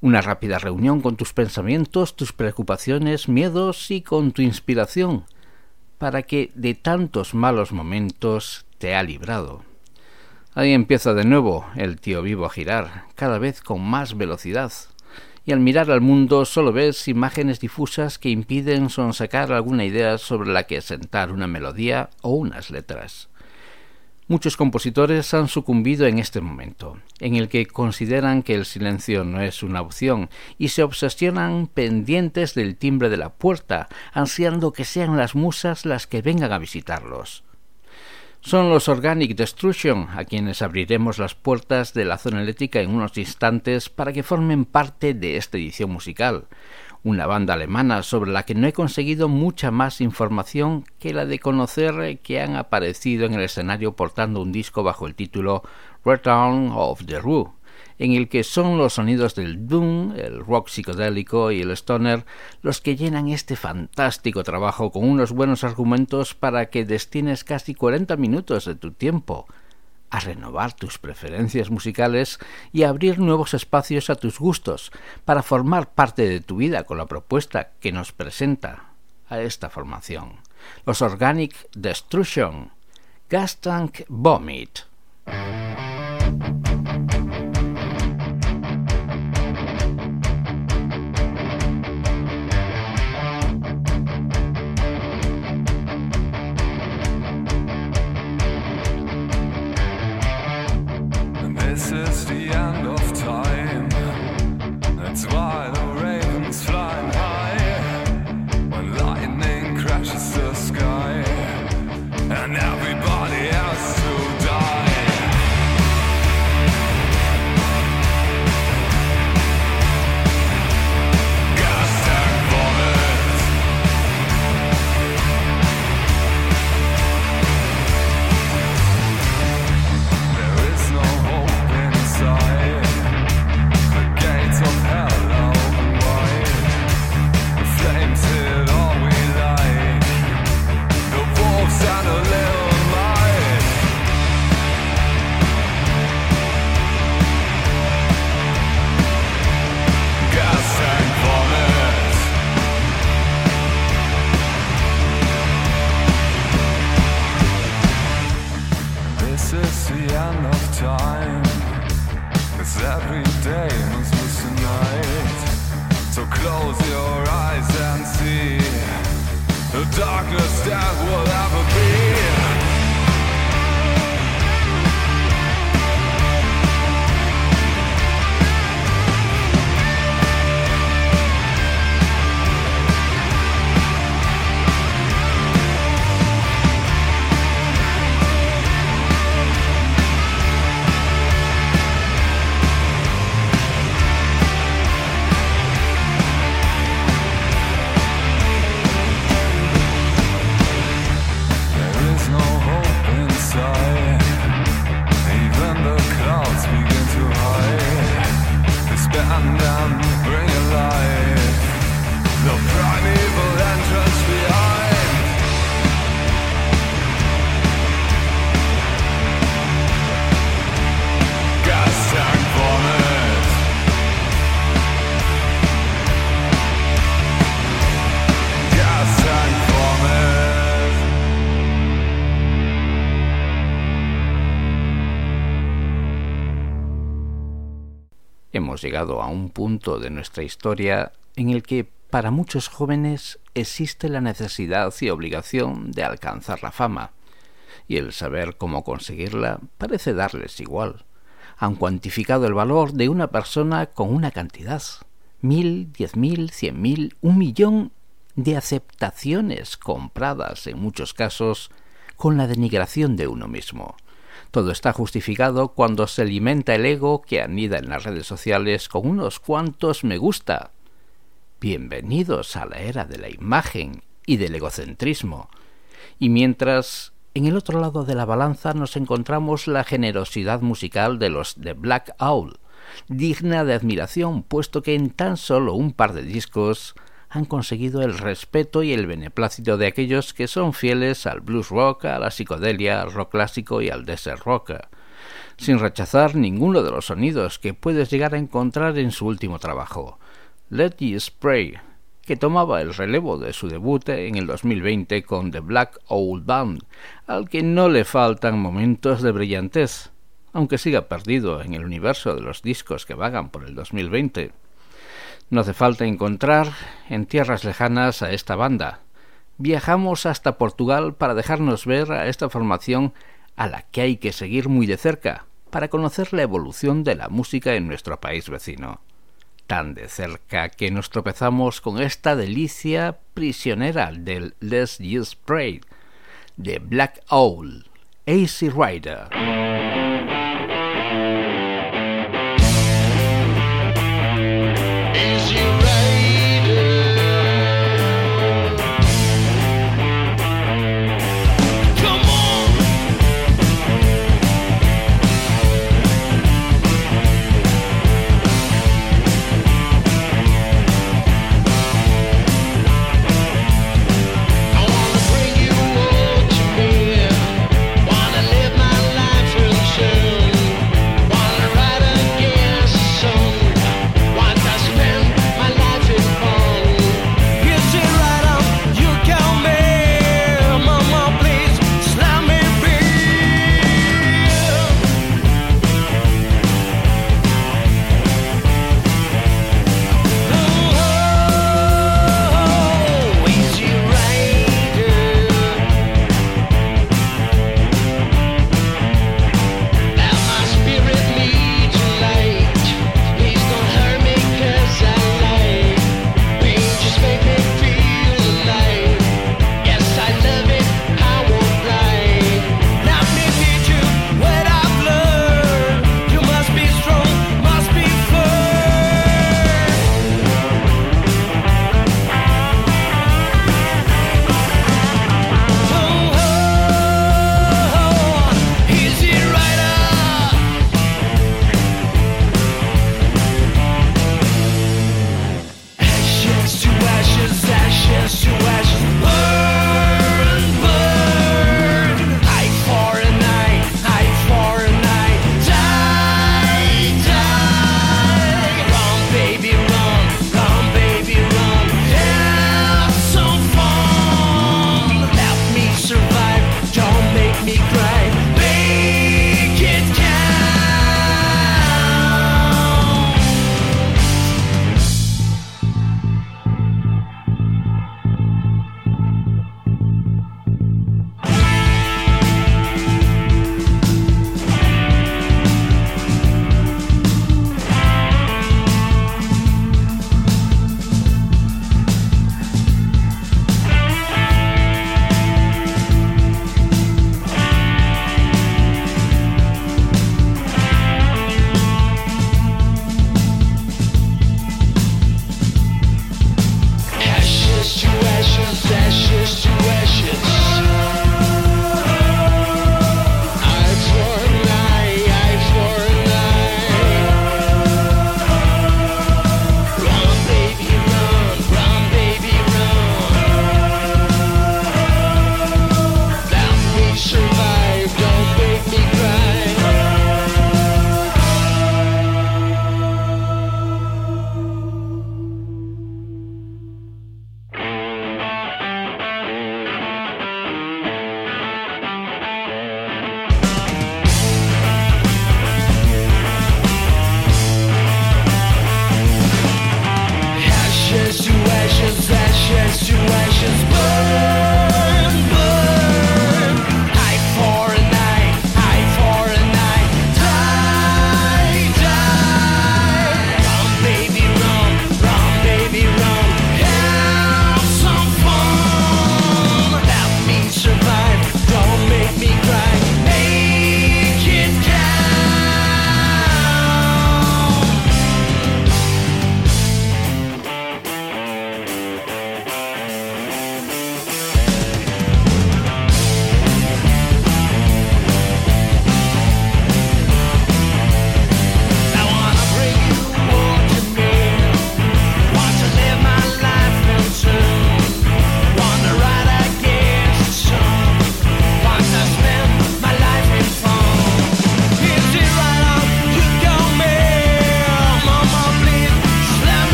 Una rápida reunión con tus pensamientos, tus preocupaciones, miedos y con tu inspiración, para que de tantos malos momentos te ha librado. Ahí empieza de nuevo el tío vivo a girar, cada vez con más velocidad, y al mirar al mundo solo ves imágenes difusas que impiden sonsacar alguna idea sobre la que sentar una melodía o unas letras. Muchos compositores han sucumbido en este momento, en el que consideran que el silencio no es una opción y se obsesionan pendientes del timbre de la puerta, ansiando que sean las musas las que vengan a visitarlos. Son los Organic Destruction a quienes abriremos las puertas de la zona eléctrica en unos instantes para que formen parte de esta edición musical. Una banda alemana sobre la que no he conseguido mucha más información que la de conocer que han aparecido en el escenario portando un disco bajo el título Return of the Rue, en el que son los sonidos del doom, el rock psicodélico y el stoner los que llenan este fantástico trabajo con unos buenos argumentos para que destines casi 40 minutos de tu tiempo a renovar tus preferencias musicales y abrir nuevos espacios a tus gustos para formar parte de tu vida con la propuesta que nos presenta a esta formación. Los Organic Destruction, Gas Tank Vomit. Llegado a un punto de nuestra historia en el que para muchos jóvenes existe la necesidad y obligación de alcanzar la fama, y el saber cómo conseguirla parece darles igual. Han cuantificado el valor de una persona con una cantidad, mil, diez mil, cien mil, un millón de aceptaciones compradas en muchos casos con la denigración de uno mismo. Todo está justificado cuando se alimenta el ego que anida en las redes sociales con unos cuantos me gusta. Bienvenidos a la era de la imagen y del egocentrismo. Y mientras en el otro lado de la balanza nos encontramos la generosidad musical de los The Black Owl, digna de admiración puesto que en tan solo un par de discos han conseguido el respeto y el beneplácito de aquellos que son fieles al blues rock, a la psicodelia, al rock clásico y al desert rock, sin rechazar ninguno de los sonidos que puedes llegar a encontrar en su último trabajo, Let You Spray, que tomaba el relevo de su debut en el 2020 con The Black Old Band, al que no le faltan momentos de brillantez, aunque siga perdido en el universo de los discos que vagan por el 2020. No hace falta encontrar en tierras lejanas a esta banda. Viajamos hasta Portugal para dejarnos ver a esta formación a la que hay que seguir muy de cerca para conocer la evolución de la música en nuestro país vecino. Tan de cerca que nos tropezamos con esta delicia prisionera del Let's Use Pray de Black Owl, AC Rider.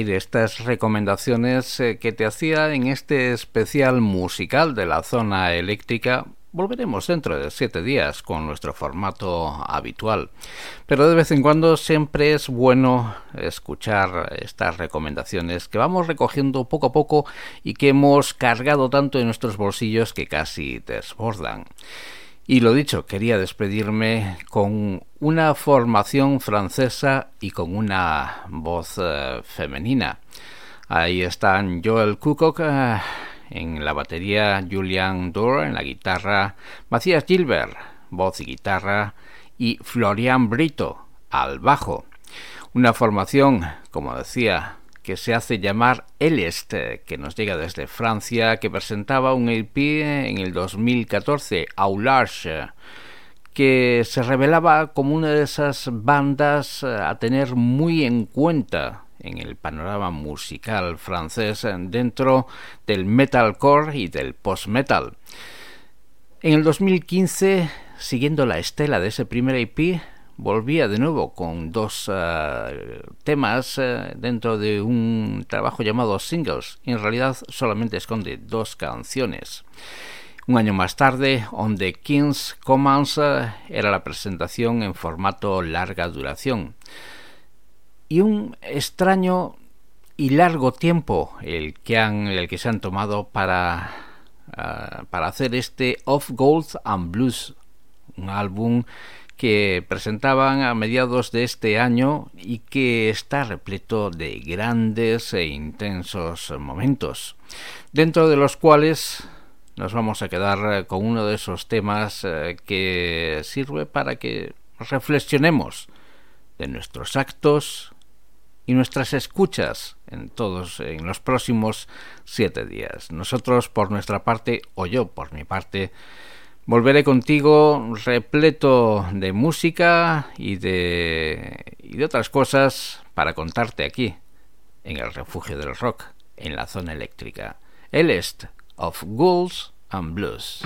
Estas recomendaciones eh, que te hacía en este especial musical de la zona eléctrica Volveremos dentro de siete días con nuestro formato habitual, pero de vez en cuando siempre es bueno escuchar estas recomendaciones que vamos recogiendo poco a poco y que hemos cargado tanto en nuestros bolsillos que casi desbordan. Y lo dicho, quería despedirme con una formación francesa y con una voz eh, femenina. Ahí están Joel Kukok. Eh, en la batería Julian Dorr, en la guitarra Matías Gilbert, voz y guitarra, y Florian Brito, al bajo. Una formación, como decía, que se hace llamar Elest, que nos llega desde Francia, que presentaba un EP en el 2014, Aulage, que se revelaba como una de esas bandas a tener muy en cuenta en el panorama musical francés dentro del metalcore y del post-metal. En el 2015, siguiendo la estela de ese primer EP, volvía de nuevo con dos eh, temas eh, dentro de un trabajo llamado Singles. En realidad solamente esconde dos canciones. Un año más tarde, On the King's Commands eh, era la presentación en formato larga duración y un extraño y largo tiempo el que, han, el que se han tomado para, para hacer este Of Gold and Blues, un álbum que presentaban a mediados de este año y que está repleto de grandes e intensos momentos, dentro de los cuales nos vamos a quedar con uno de esos temas eh, que sirve para que reflexionemos de nuestros actos, y nuestras escuchas en todos en los próximos siete días. Nosotros por nuestra parte o yo por mi parte volveré contigo repleto de música y de y de otras cosas para contarte aquí en el refugio del rock en la zona eléctrica. El est of Ghouls and Blues.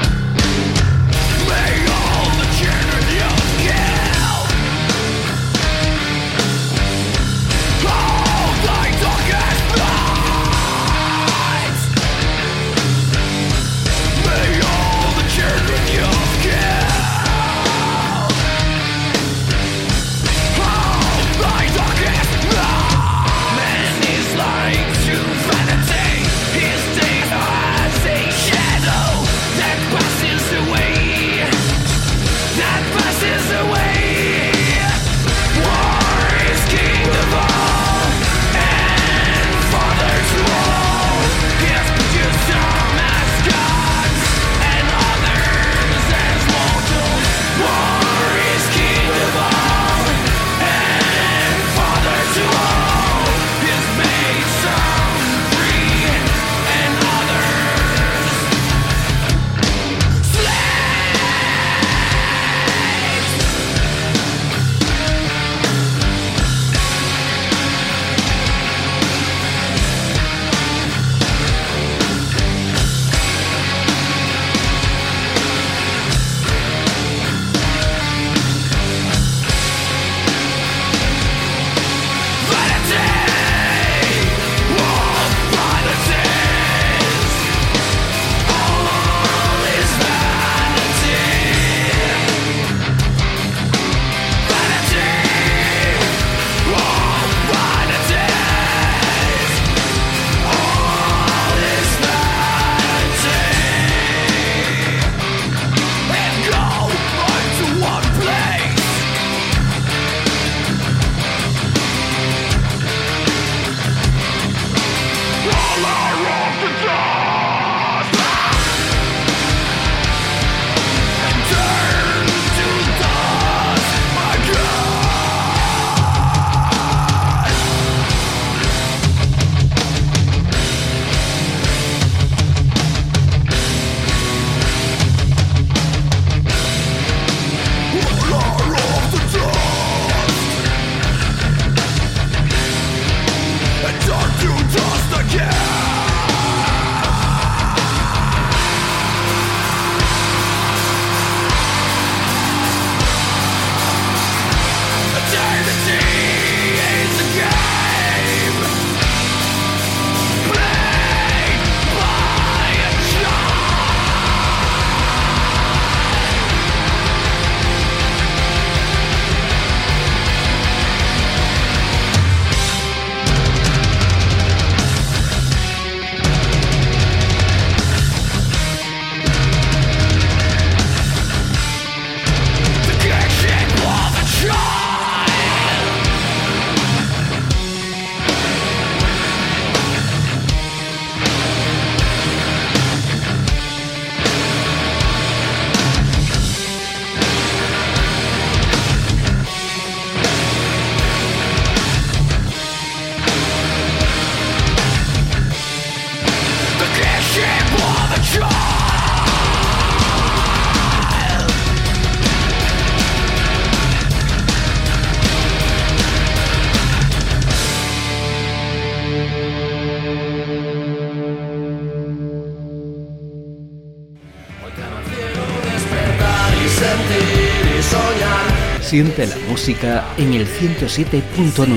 Siente la música en el 107.9.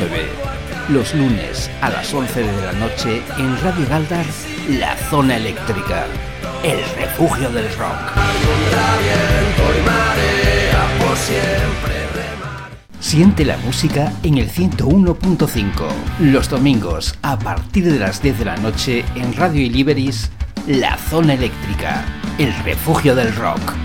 Los lunes a las 11 de la noche en Radio Galdar, La Zona Eléctrica, el refugio del rock. Siente la música en el 101.5. Los domingos a partir de las 10 de la noche en Radio Iliberis, La Zona Eléctrica, el refugio del rock.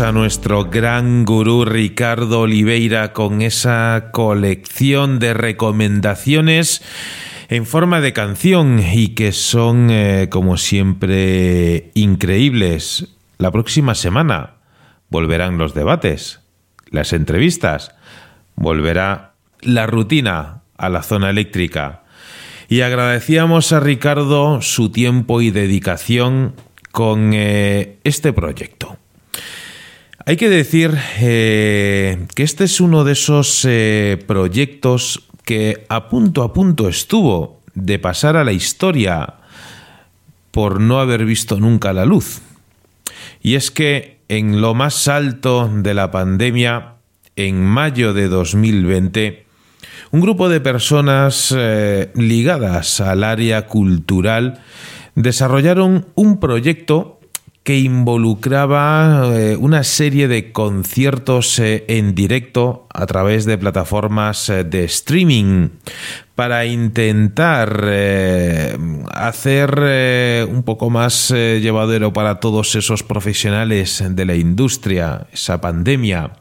A nuestro gran gurú Ricardo Oliveira con esa colección de recomendaciones en forma de canción y que son, eh, como siempre, increíbles. La próxima semana volverán los debates, las entrevistas, volverá la rutina a la zona eléctrica. Y agradecíamos a Ricardo su tiempo y dedicación con eh, este proyecto. Hay que decir eh, que este es uno de esos eh, proyectos que a punto a punto estuvo de pasar a la historia por no haber visto nunca la luz. Y es que en lo más alto de la pandemia, en mayo de 2020, un grupo de personas ligadas al área cultural desarrollaron un proyecto que involucraba eh, una serie de conciertos eh, en directo a través de plataformas eh, de streaming para intentar hacer un poco más llevadero para todos esos profesionales de la industria esa pandemia.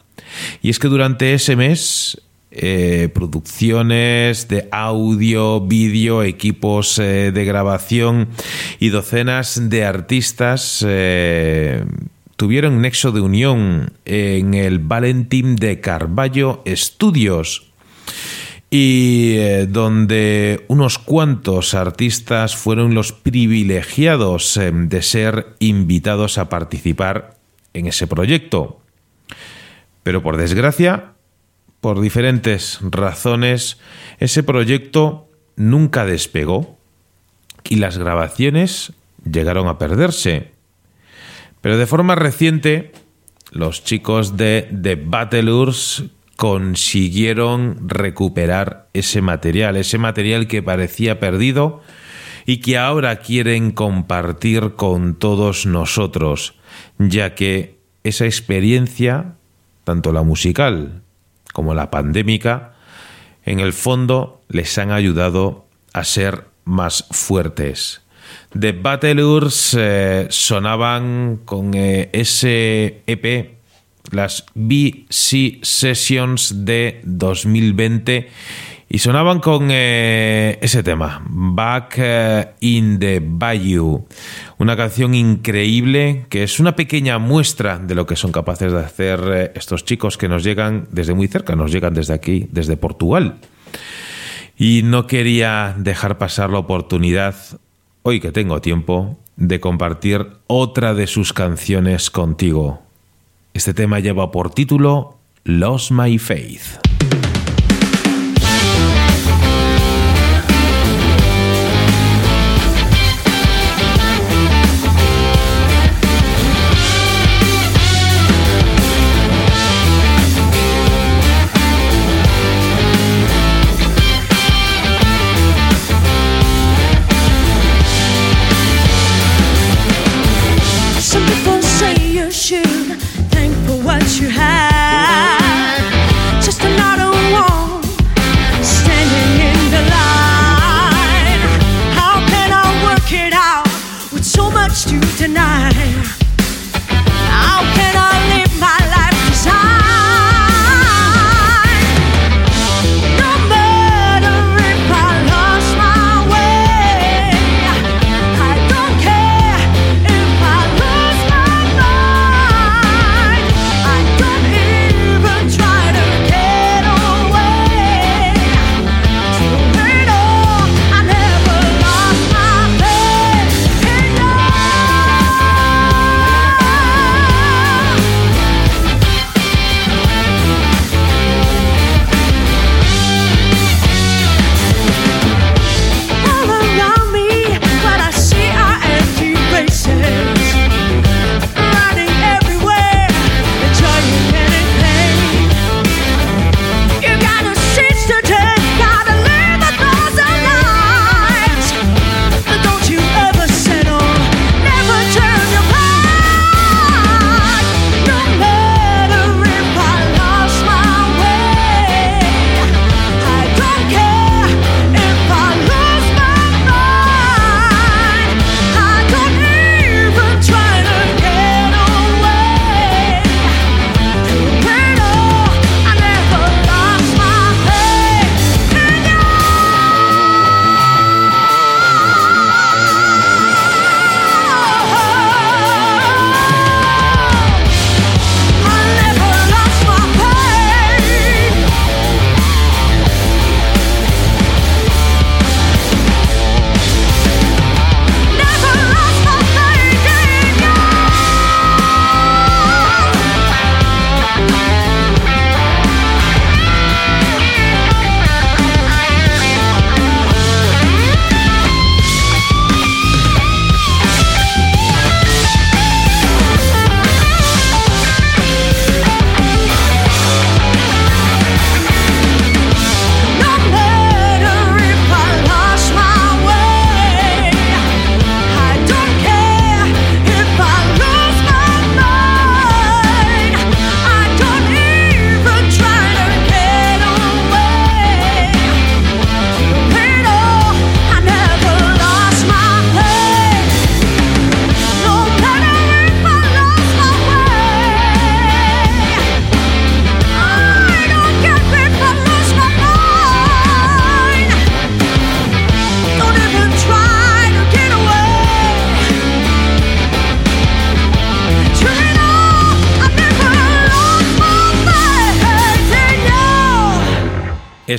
Y es que durante ese mes eh, producciones de audio, vídeo, equipos eh, de grabación y docenas de artistas eh, tuvieron nexo de unión en el Valentín de Carballo Studios y donde unos cuantos artistas fueron los privilegiados de ser invitados a participar en ese proyecto. Pero por desgracia, por diferentes razones, ese proyecto nunca despegó y las grabaciones llegaron a perderse. Pero de forma reciente, los chicos de The Battlers consiguieron recuperar ese material, ese material que parecía perdido y que ahora quieren compartir con todos nosotros, ya que esa experiencia, tanto la musical como la pandémica, en el fondo les han ayudado a ser más fuertes. The Battlers eh, sonaban con eh, ese EP, las BC Sessions de 2020 y sonaban con eh, ese tema, Back eh, in the Bayou, una canción increíble que es una pequeña muestra de lo que son capaces de hacer eh, estos chicos que nos llegan desde muy cerca, nos llegan desde aquí, desde Portugal. Y no quería dejar pasar la oportunidad, hoy que tengo tiempo, de compartir otra de sus canciones contigo. Este tema lleva por título Lost My Faith.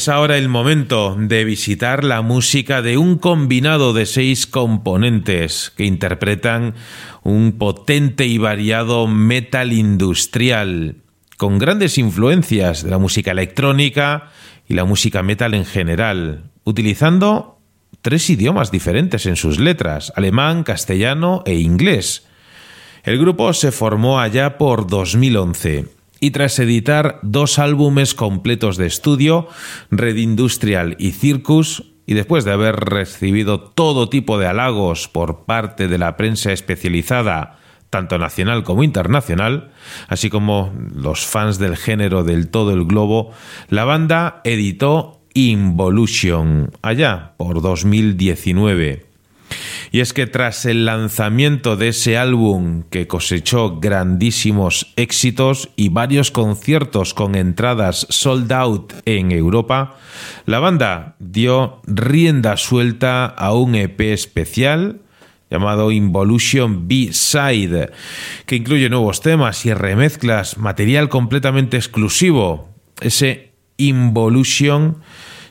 Es ahora el momento de visitar la música de un combinado de seis componentes que interpretan un potente y variado metal industrial, con grandes influencias de la música electrónica y la música metal en general, utilizando tres idiomas diferentes en sus letras, alemán, castellano e inglés. El grupo se formó allá por 2011 y tras editar dos álbumes completos de estudio, Red Industrial y Circus, y después de haber recibido todo tipo de halagos por parte de la prensa especializada, tanto nacional como internacional, así como los fans del género del todo el globo, la banda editó Involution allá por 2019 y es que tras el lanzamiento de ese álbum que cosechó grandísimos éxitos y varios conciertos con entradas sold out en Europa, la banda dio rienda suelta a un EP especial llamado Involution B-Side, que incluye nuevos temas y remezclas, material completamente exclusivo. Ese Involution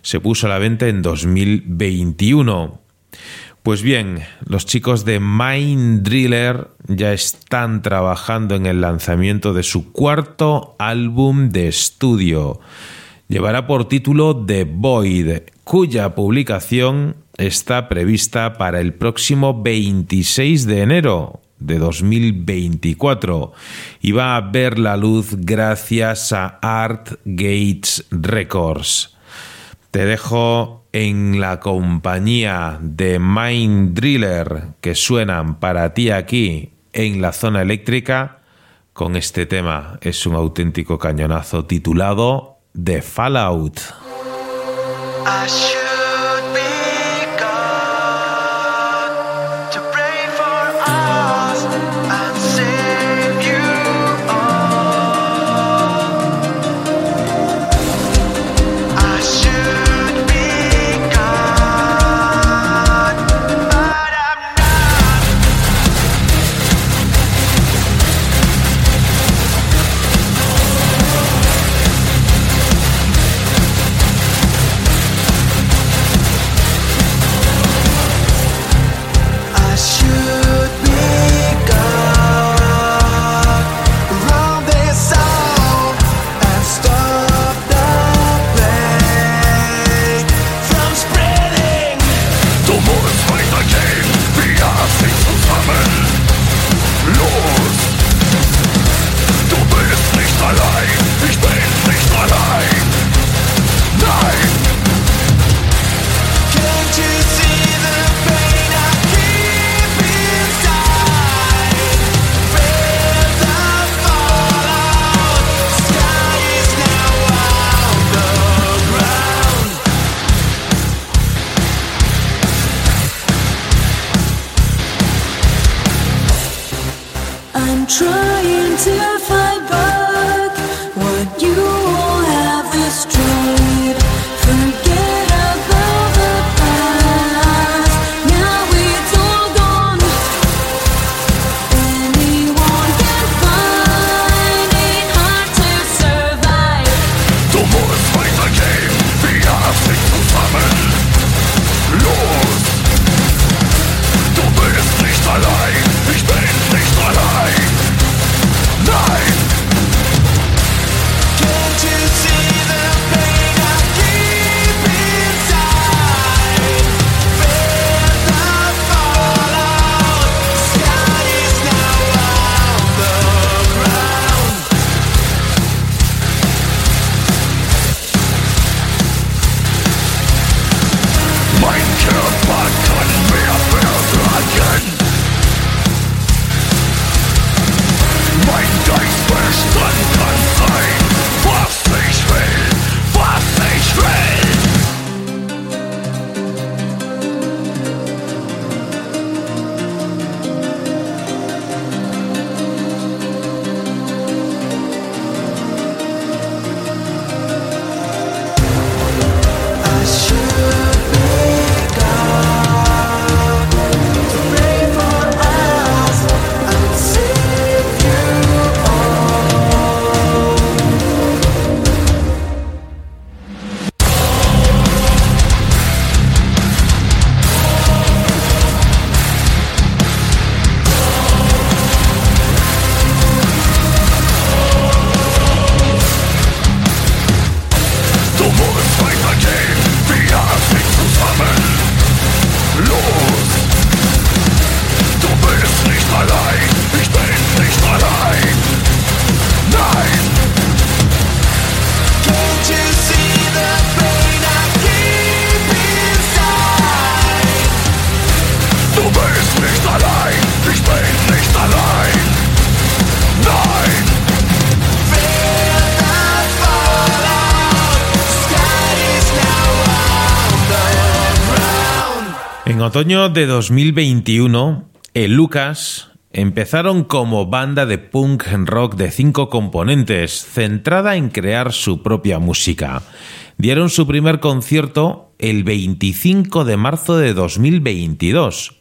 se puso a la venta en 2021. Pues bien, los chicos de Mind Driller ya están trabajando en el lanzamiento de su cuarto álbum de estudio. Llevará por título The Void, cuya publicación está prevista para el próximo 26 de enero de 2024 y va a ver la luz gracias a Art Gates Records. Te dejo en la compañía de Mind Driller que suenan para ti aquí en la zona eléctrica con este tema. Es un auténtico cañonazo titulado The Fallout. Otoño de 2021, el Lucas empezaron como banda de punk rock de cinco componentes, centrada en crear su propia música. Dieron su primer concierto el 25 de marzo de 2022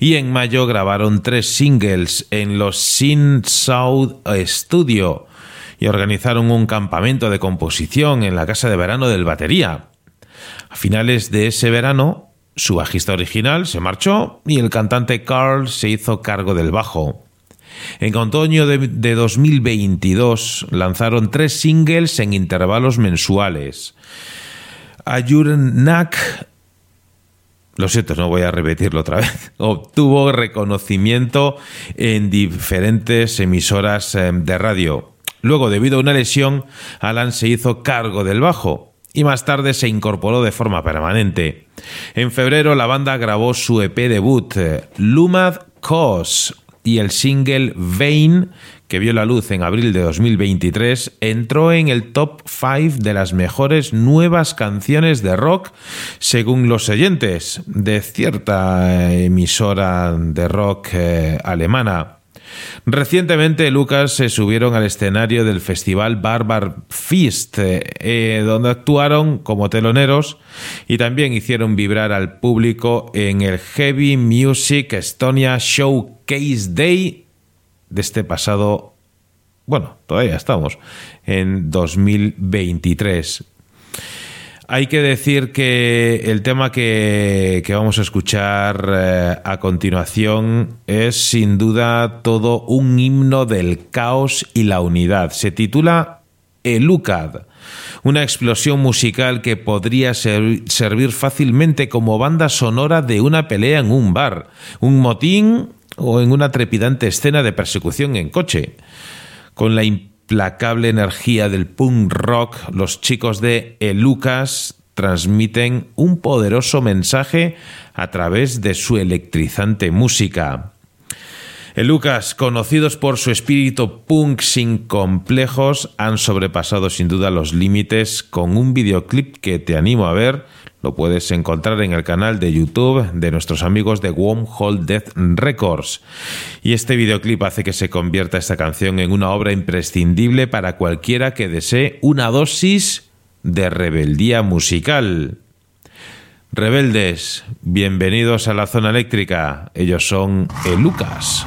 y en mayo grabaron tres singles en los Sin South Studio y organizaron un campamento de composición en la casa de verano del batería. A finales de ese verano, su bajista original se marchó y el cantante Carl se hizo cargo del bajo. En otoño de, 2022 lanzaron tres singles en intervalos mensuales. Ayurnak, lo siento, no voy a repetirlo otra vez, (laughs) obtuvo reconocimiento en diferentes emisoras eh, de radio. Luego, debido a una lesión, Alan se hizo cargo del bajo y más tarde se incorporó de forma permanente. En febrero la banda grabó su EP debut, eh, Lumad Cause, y el single Vain, que vio la luz en abril de 2023, entró en el top 5 de las mejores nuevas canciones de rock según los oyentes de cierta emisora de rock eh, alemana. Recientemente Lucas se subieron al escenario del festival Barbar Feast, eh, donde actuaron como teloneros y también hicieron vibrar al público en el Heavy Music Estonia Showcase Day de este pasado, bueno, todavía estamos, en 2023. Hay que decir que el tema que, vamos a escuchar eh, a continuación es sin duda todo un himno del caos y la unidad. Se titula Elucad, una explosión musical que podría servir fácilmente como banda sonora de una pelea en un bar, un motín o en una trepidante escena de persecución en coche. Con la implacable energía del punk rock, los chicos de El Lucas transmiten un poderoso mensaje a través de su electrizante música. El Lucas, conocidos por su espíritu punk sin complejos, han sobrepasado sin duda los límites con un videoclip que te animo a ver lo puedes encontrar en el canal de YouTube de nuestros amigos de Wormhole Death Records. Y este videoclip hace que se convierta esta canción en una obra imprescindible para cualquiera que desee una dosis de rebeldía musical. Rebeldes, bienvenidos a la zona eléctrica. Ellos son el Lucas.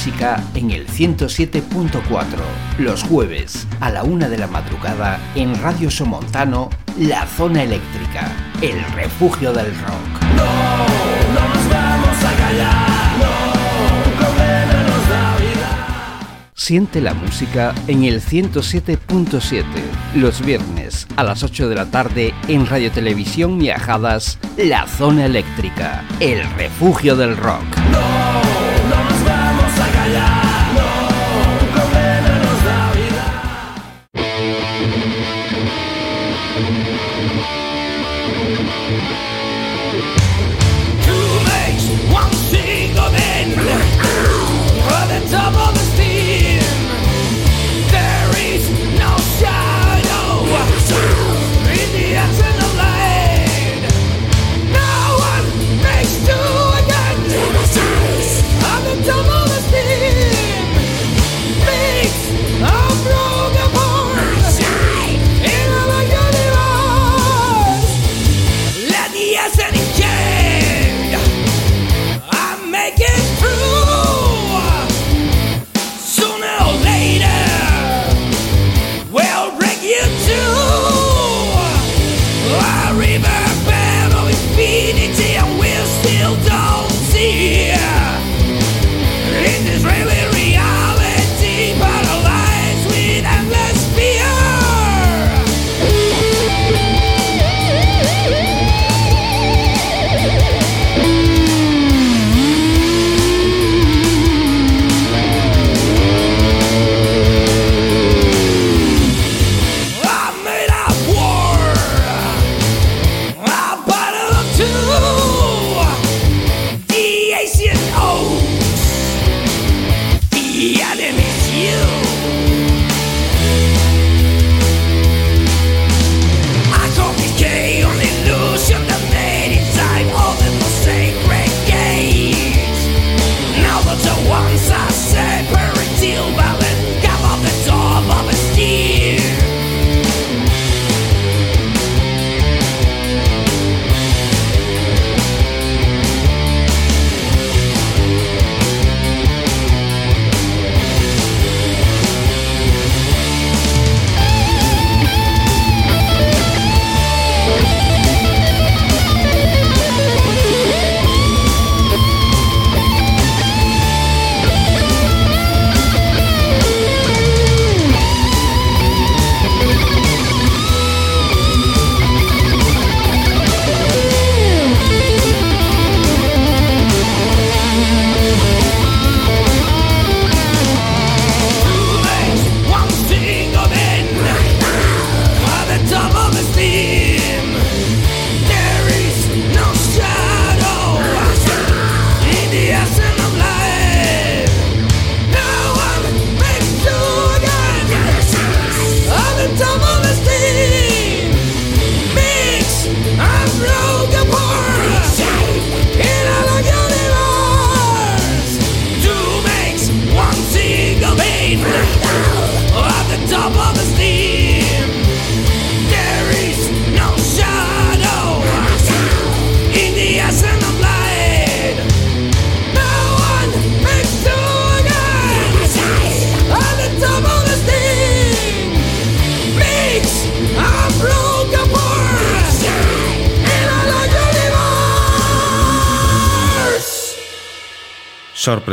Música en el 107.4, los jueves a la una de la madrugada en Radio Somontano, La Zona Eléctrica, el refugio del rock. No, no nos vamos a callar, no, nos da vida. Siente la música en el 107.7, los viernes a las 8 de la tarde en Radio Televisión Viajadas, La Zona Eléctrica, el refugio del rock.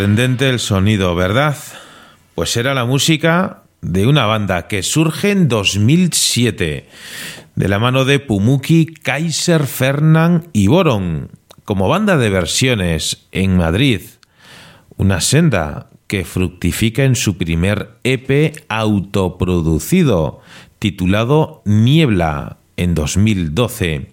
Sorprendente el sonido, ¿verdad? Pues era la música de una banda que surge en 2007 de la mano de Pumuki, Kaiser, Fernand y Boron como banda de versiones en Madrid. Una senda que fructifica en su primer EP autoproducido titulado Niebla en 2012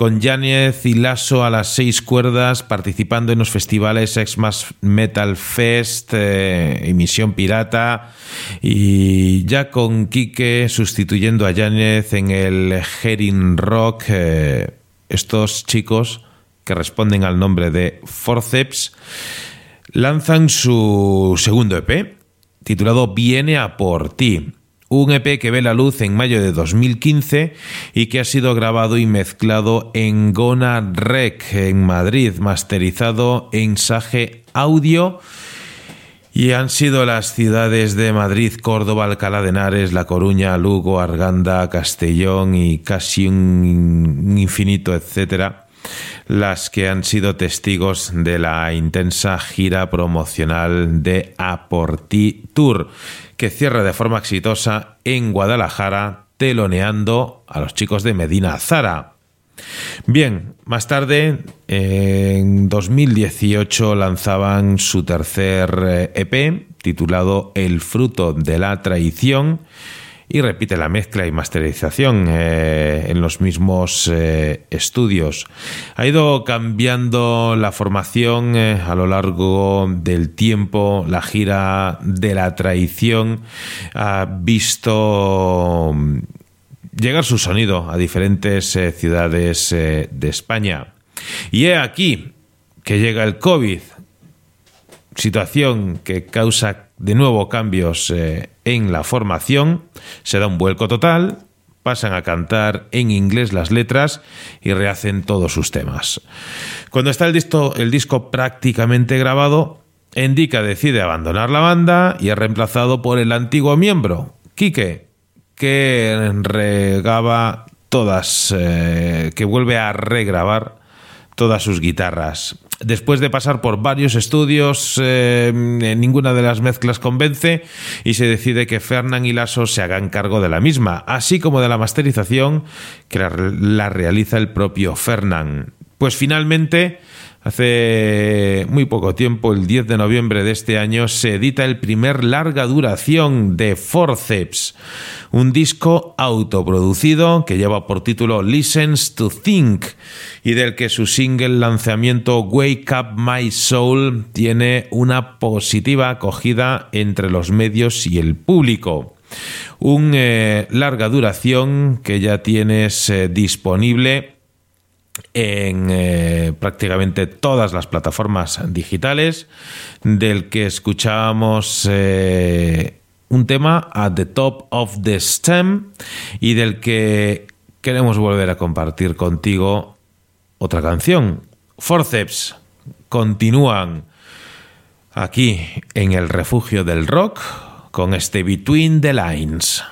con Yáñez y Lasso a las seis cuerdas, participando en los festivales Xmas Metal Fest, eh, Emisión Pirata, y ya con Quique sustituyendo a Yáñez en el Herin Rock. Eh, estos chicos, que responden al nombre de Forceps, lanzan su segundo EP, titulado Viene a por ti un EP que ve la luz en mayo de 2015 y que ha sido grabado y mezclado en Gona Rec en Madrid, masterizado en Sage Audio. Y han sido las ciudades de Madrid, Córdoba, Alcalá de Henares, La Coruña, Lugo, Arganda, Castellón y casi un infinito, etcétera, las que han sido testigos de la intensa gira promocional de Aporti Tour, que cierra de forma exitosa en Guadalajara, teloneando a los chicos de Medina Zara. Bien, más tarde, en 2018, lanzaban su tercer EP, eh, e titulado El fruto de la traición, y repite la mezcla y masterización eh, en los mismos eh, estudios. Ha ido cambiando la formación a lo largo del tiempo, la gira de la traición ha visto llegar su sonido a diferentes eh, ciudades eh, de España. Y he aquí que llega el COVID, situación que causa de nuevo cambios eh, en la formación, se da un vuelco total, pasan a cantar en inglés las letras y rehacen todos sus temas. Cuando está el disco, prácticamente grabado, Indica decide abandonar la banda y es reemplazado por el antiguo miembro, Quique, que regaba todas, eh, que vuelve a regrabar todas sus guitarras. Después de pasar por varios estudios, eh, ninguna de las mezclas convence y se decide que Fernán y Lasso se hagan cargo de la misma, así como de la masterización que la, la realiza el propio Fernán. Pues finalmente Hace muy poco tiempo, el 10 de noviembre de este año, se edita el primer larga duración de Forceps, un disco autoproducido que lleva por título Listens to Think y del que su single lanzamiento Wake Up My Soul tiene una positiva acogida entre los medios y el público. Un eh, larga duración que ya tienes eh, disponible en eh, prácticamente todas las plataformas digitales, del que escuchábamos eh, un tema at the top of the stem y del que queremos volver a compartir contigo otra canción. Forceps continúan aquí en el refugio del rock con este Between the Lines.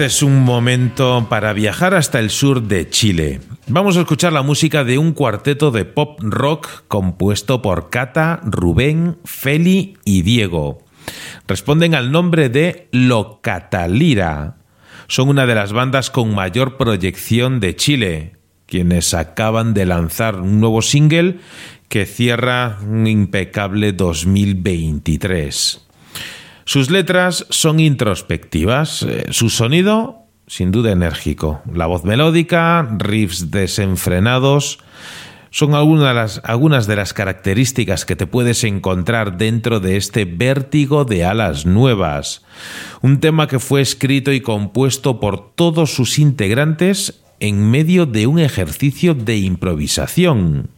Este es un momento para viajar hasta el sur de Chile. Vamos a escuchar la música de un cuarteto de pop rock compuesto por Cata, Rubén, Feli y Diego. Responden al nombre de Locatalira. Son una de las bandas con mayor proyección de Chile, quienes acaban de lanzar un nuevo single que cierra un impecable 2023. Sus letras son introspectivas, eh, su sonido sin duda enérgico, la voz melódica, riffs desenfrenados, son algunas de, las, características que te puedes encontrar dentro de este vértigo de alas nuevas, un tema que fue escrito y compuesto por todos sus integrantes en medio de un ejercicio de improvisación.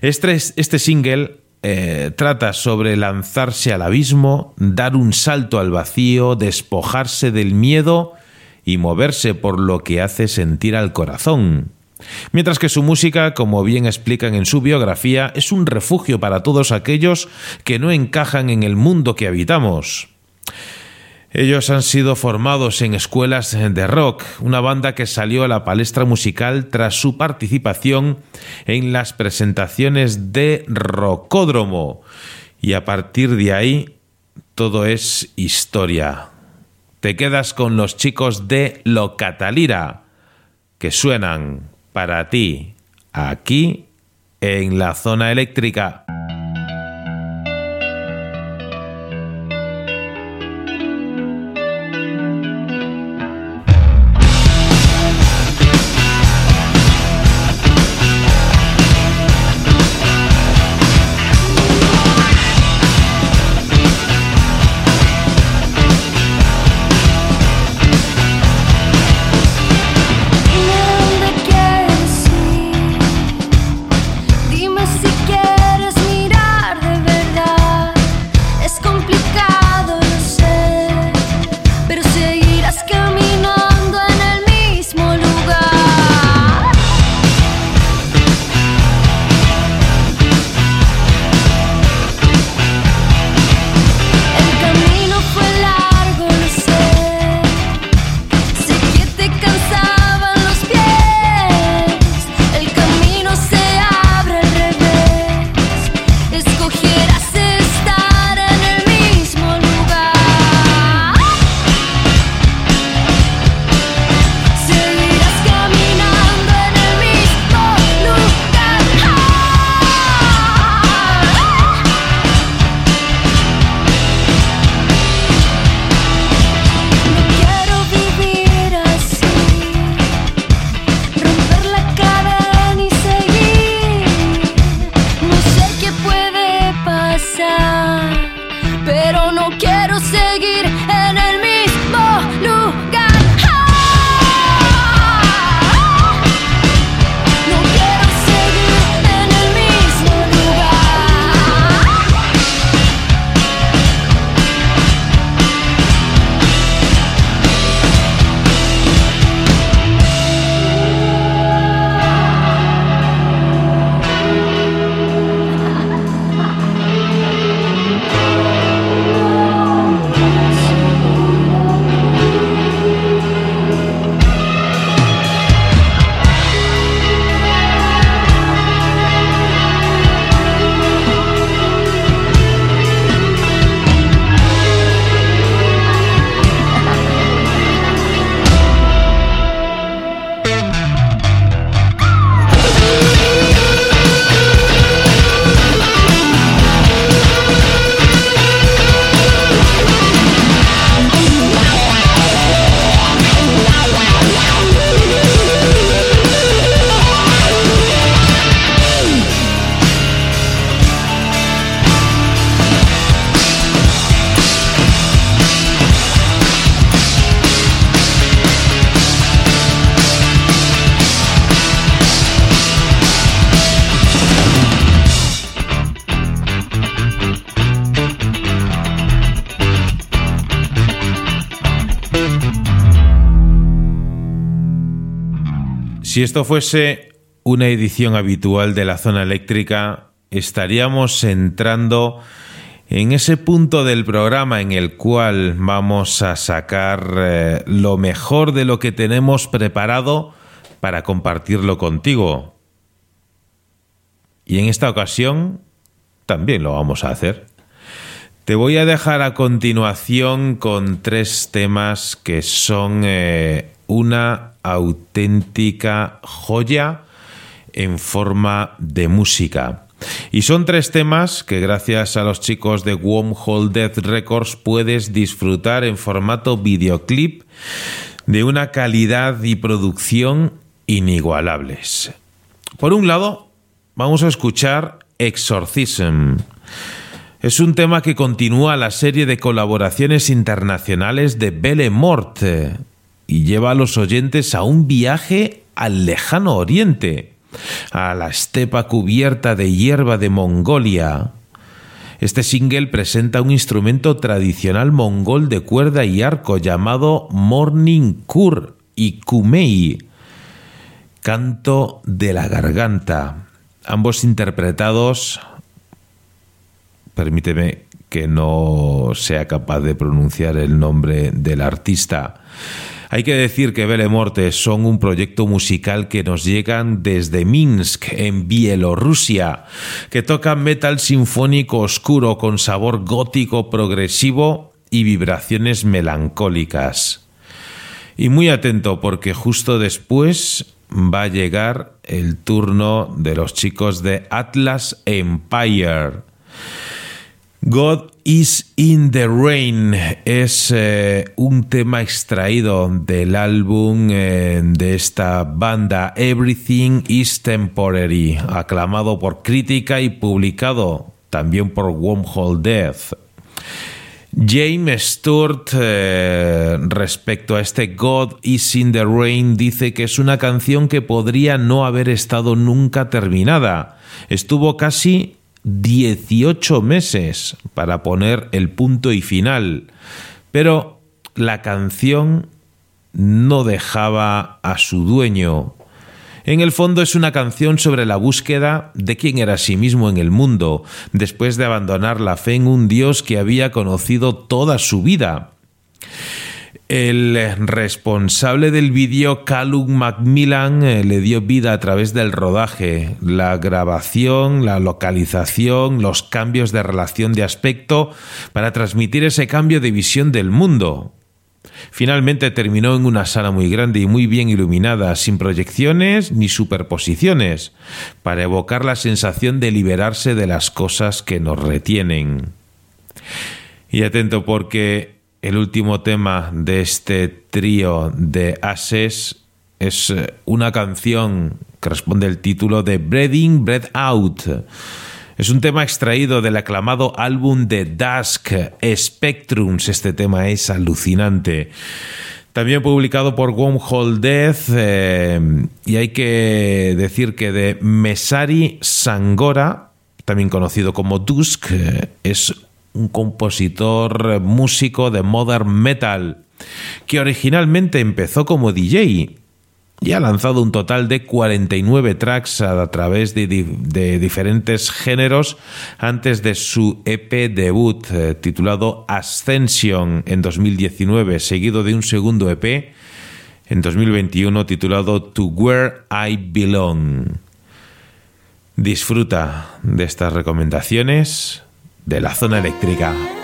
Este, este single eh, trata sobre lanzarse al abismo, dar un salto al vacío, despojarse del miedo y moverse por lo que hace sentir al corazón. Mientras que su música, como bien explican en su biografía, es un refugio para todos aquellos que no encajan en el mundo que habitamos. Ellos han sido formados en escuelas de rock, una banda que salió a la palestra musical tras su participación en las presentaciones de Rocódromo. Y a partir de ahí, todo es historia. Te quedas con los chicos de Locatalira, que suenan para ti aquí en la zona eléctrica. Si esto fuese una edición habitual de la zona eléctrica, estaríamos entrando en ese punto del programa en el cual vamos a sacar eh, lo mejor de lo que tenemos preparado para compartirlo contigo. Y en esta ocasión también lo vamos a hacer. Te voy a dejar a continuación con tres temas que son eh, una auténtica joya en forma de música. Y son tres temas que gracias a los chicos de Wormhole Death Records puedes disfrutar en formato videoclip de una calidad y producción inigualables. Por un lado, vamos a escuchar Exorcism. Es un tema que continúa la serie de colaboraciones internacionales de Belle Morte y lleva a los oyentes a un viaje al lejano oriente a la estepa cubierta de hierba de Mongolia. Este single presenta un instrumento tradicional mongol de cuerda y arco llamado Morning Kur y Kumei, canto de la garganta, ambos interpretados, permíteme que no sea capaz de pronunciar el nombre del artista, hay que decir que Belle Morte son un proyecto musical que nos llegan desde Minsk, en Bielorrusia, que tocan metal sinfónico oscuro con sabor gótico progresivo y vibraciones melancólicas. Y muy atento porque justo después va a llegar el turno de los chicos de Atlas Empire. God is in the Rain es eh, un tema extraído del álbum eh, de esta banda Everything is Temporary, aclamado por crítica y publicado también por Wormhole Death. James Stewart, eh, respecto a este God is in the Rain, dice que es una canción que podría no haber estado nunca terminada. Estuvo casi 18 meses para poner el punto y final, pero la canción no dejaba a su dueño. En el fondo es una canción sobre la búsqueda de quién era sí mismo en el mundo, después de abandonar la fe en un Dios que había conocido toda su vida. El responsable del vídeo, Callum Macmillan, eh, le dio vida a través del rodaje, la grabación, la localización, los cambios de relación de aspecto para transmitir ese cambio de visión del mundo. Finalmente terminó en una sala muy grande y muy bien iluminada, sin proyecciones ni superposiciones, para evocar la sensación de liberarse de las cosas que nos retienen. Y atento porque el último tema de este trío de Ases es eh, una canción que responde al título de Breading Bread Out. Es un tema extraído del aclamado álbum de Dusk Spectrums. Este tema es alucinante. También publicado por Wormhole Death. Eh, y hay que decir que de Mesari Sangora, también conocido como Dusk, eh, es un compositor músico de modern metal que originalmente empezó como DJ y ha lanzado un total de 49 tracks a, través de, diferentes géneros antes de su EP debut eh, titulado Ascension en 2019, seguido de un segundo EP en 2021 titulado To Where I Belong. Disfruta de estas recomendaciones de la zona eléctrica.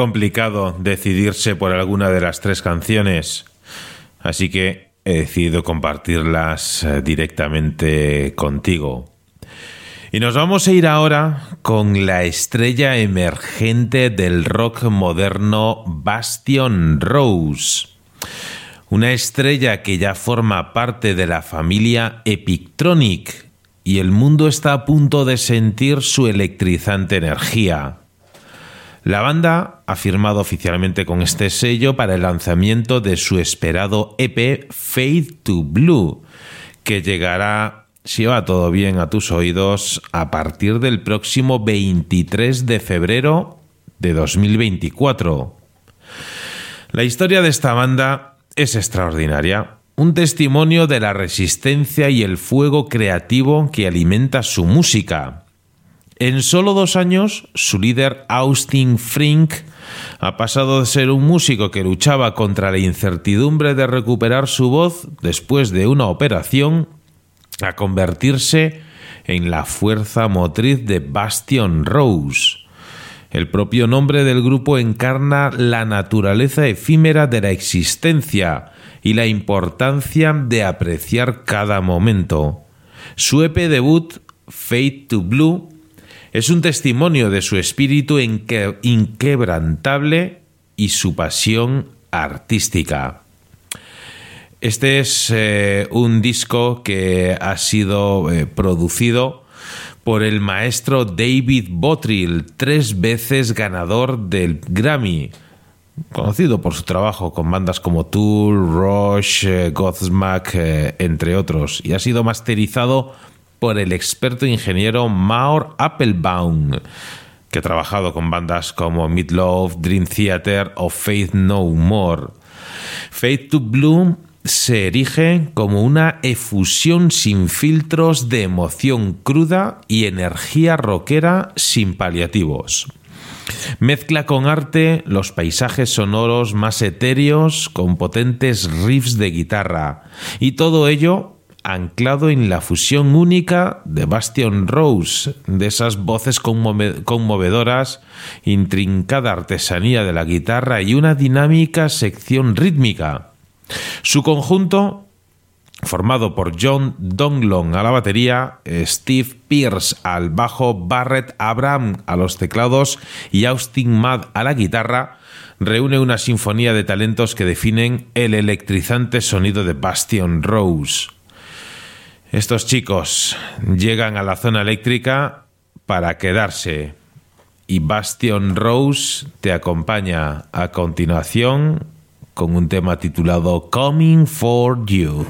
Complicado decidirse por alguna de las tres canciones, así que he decidido compartirlas eh, directamente contigo. Y nos vamos a ir ahora con la estrella emergente del rock moderno Bastion Rose. Una estrella que ya forma parte de la familia Epictronic y el mundo está a punto de sentir su electrizante energía. La banda ha firmado oficialmente con este sello para el lanzamiento de su esperado EP Fade to Blue, que llegará, si va todo bien a tus oídos, a partir del próximo 23 de febrero de 2024. La historia de esta banda es extraordinaria, un testimonio de la resistencia y el fuego creativo que alimenta su música en solo dos años, su líder Austin Frink ha pasado de ser un músico que luchaba contra la incertidumbre de recuperar su voz después de una operación a convertirse en la fuerza motriz de Bastion Rose. El propio nombre del grupo encarna la naturaleza efímera de la existencia y la importancia de apreciar cada momento. Su EP debut, Fate to Blue, es un testimonio de su espíritu inquebrantable y su pasión artística. Este es eh, un disco que ha sido eh, producido por el maestro David Bottrill, tres veces ganador del Grammy, conocido por su trabajo con bandas como Tool, Rush, eh, Godsmack, entre otros, y ha sido masterizado por el experto ingeniero Maur Applebaum, que ha trabajado con bandas como Meatloaf, Dream Theater o Faith No More. Faith to Bloom se erige como una efusión sin filtros de emoción cruda y energía rockera sin paliativos. Mezcla con arte los paisajes sonoros más etéreos con potentes riffs de guitarra y todo ello anclado en la fusión única de Bastion Rose, de esas voces conmovedoras, intrincada artesanía de la guitarra y una dinámica sección rítmica. Su conjunto, formado por John Donglon a la batería, Steve Pierce al bajo, Barrett Abraham a los teclados y Austin Mad a la guitarra, reúne una sinfonía de talentos que definen el electrizante sonido de Bastion Rose. Estos chicos llegan a la zona eléctrica para quedarse y Bastion Rose te acompaña a continuación con un tema titulado Coming for You.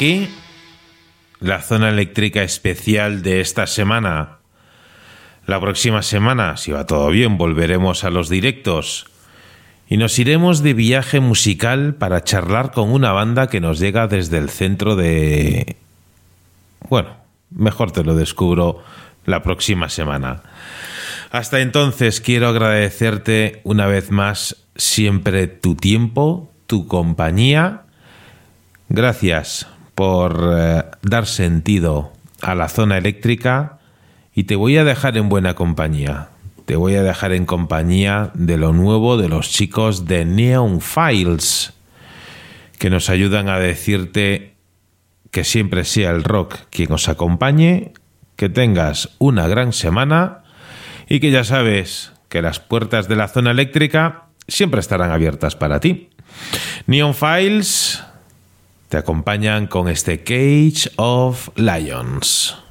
Aquí la zona eléctrica especial de esta semana. La próxima semana, si va todo bien, volveremos a los directos y nos iremos de viaje musical para charlar con una banda que nos llega desde el centro de... Bueno, mejor te lo descubro la próxima semana. Hasta entonces quiero agradecerte una vez más siempre tu tiempo, tu compañía. Gracias por eh, dar sentido a la zona eléctrica y te voy a dejar en buena compañía. Te voy a dejar en compañía de lo nuevo de los chicos de Neon Files, que nos ayudan a decirte que siempre sea el rock quien os acompañe, que tengas una gran semana y que ya sabes que las puertas de la zona eléctrica siempre estarán abiertas para ti. Neon Files te acompañan con este Cage of Lions.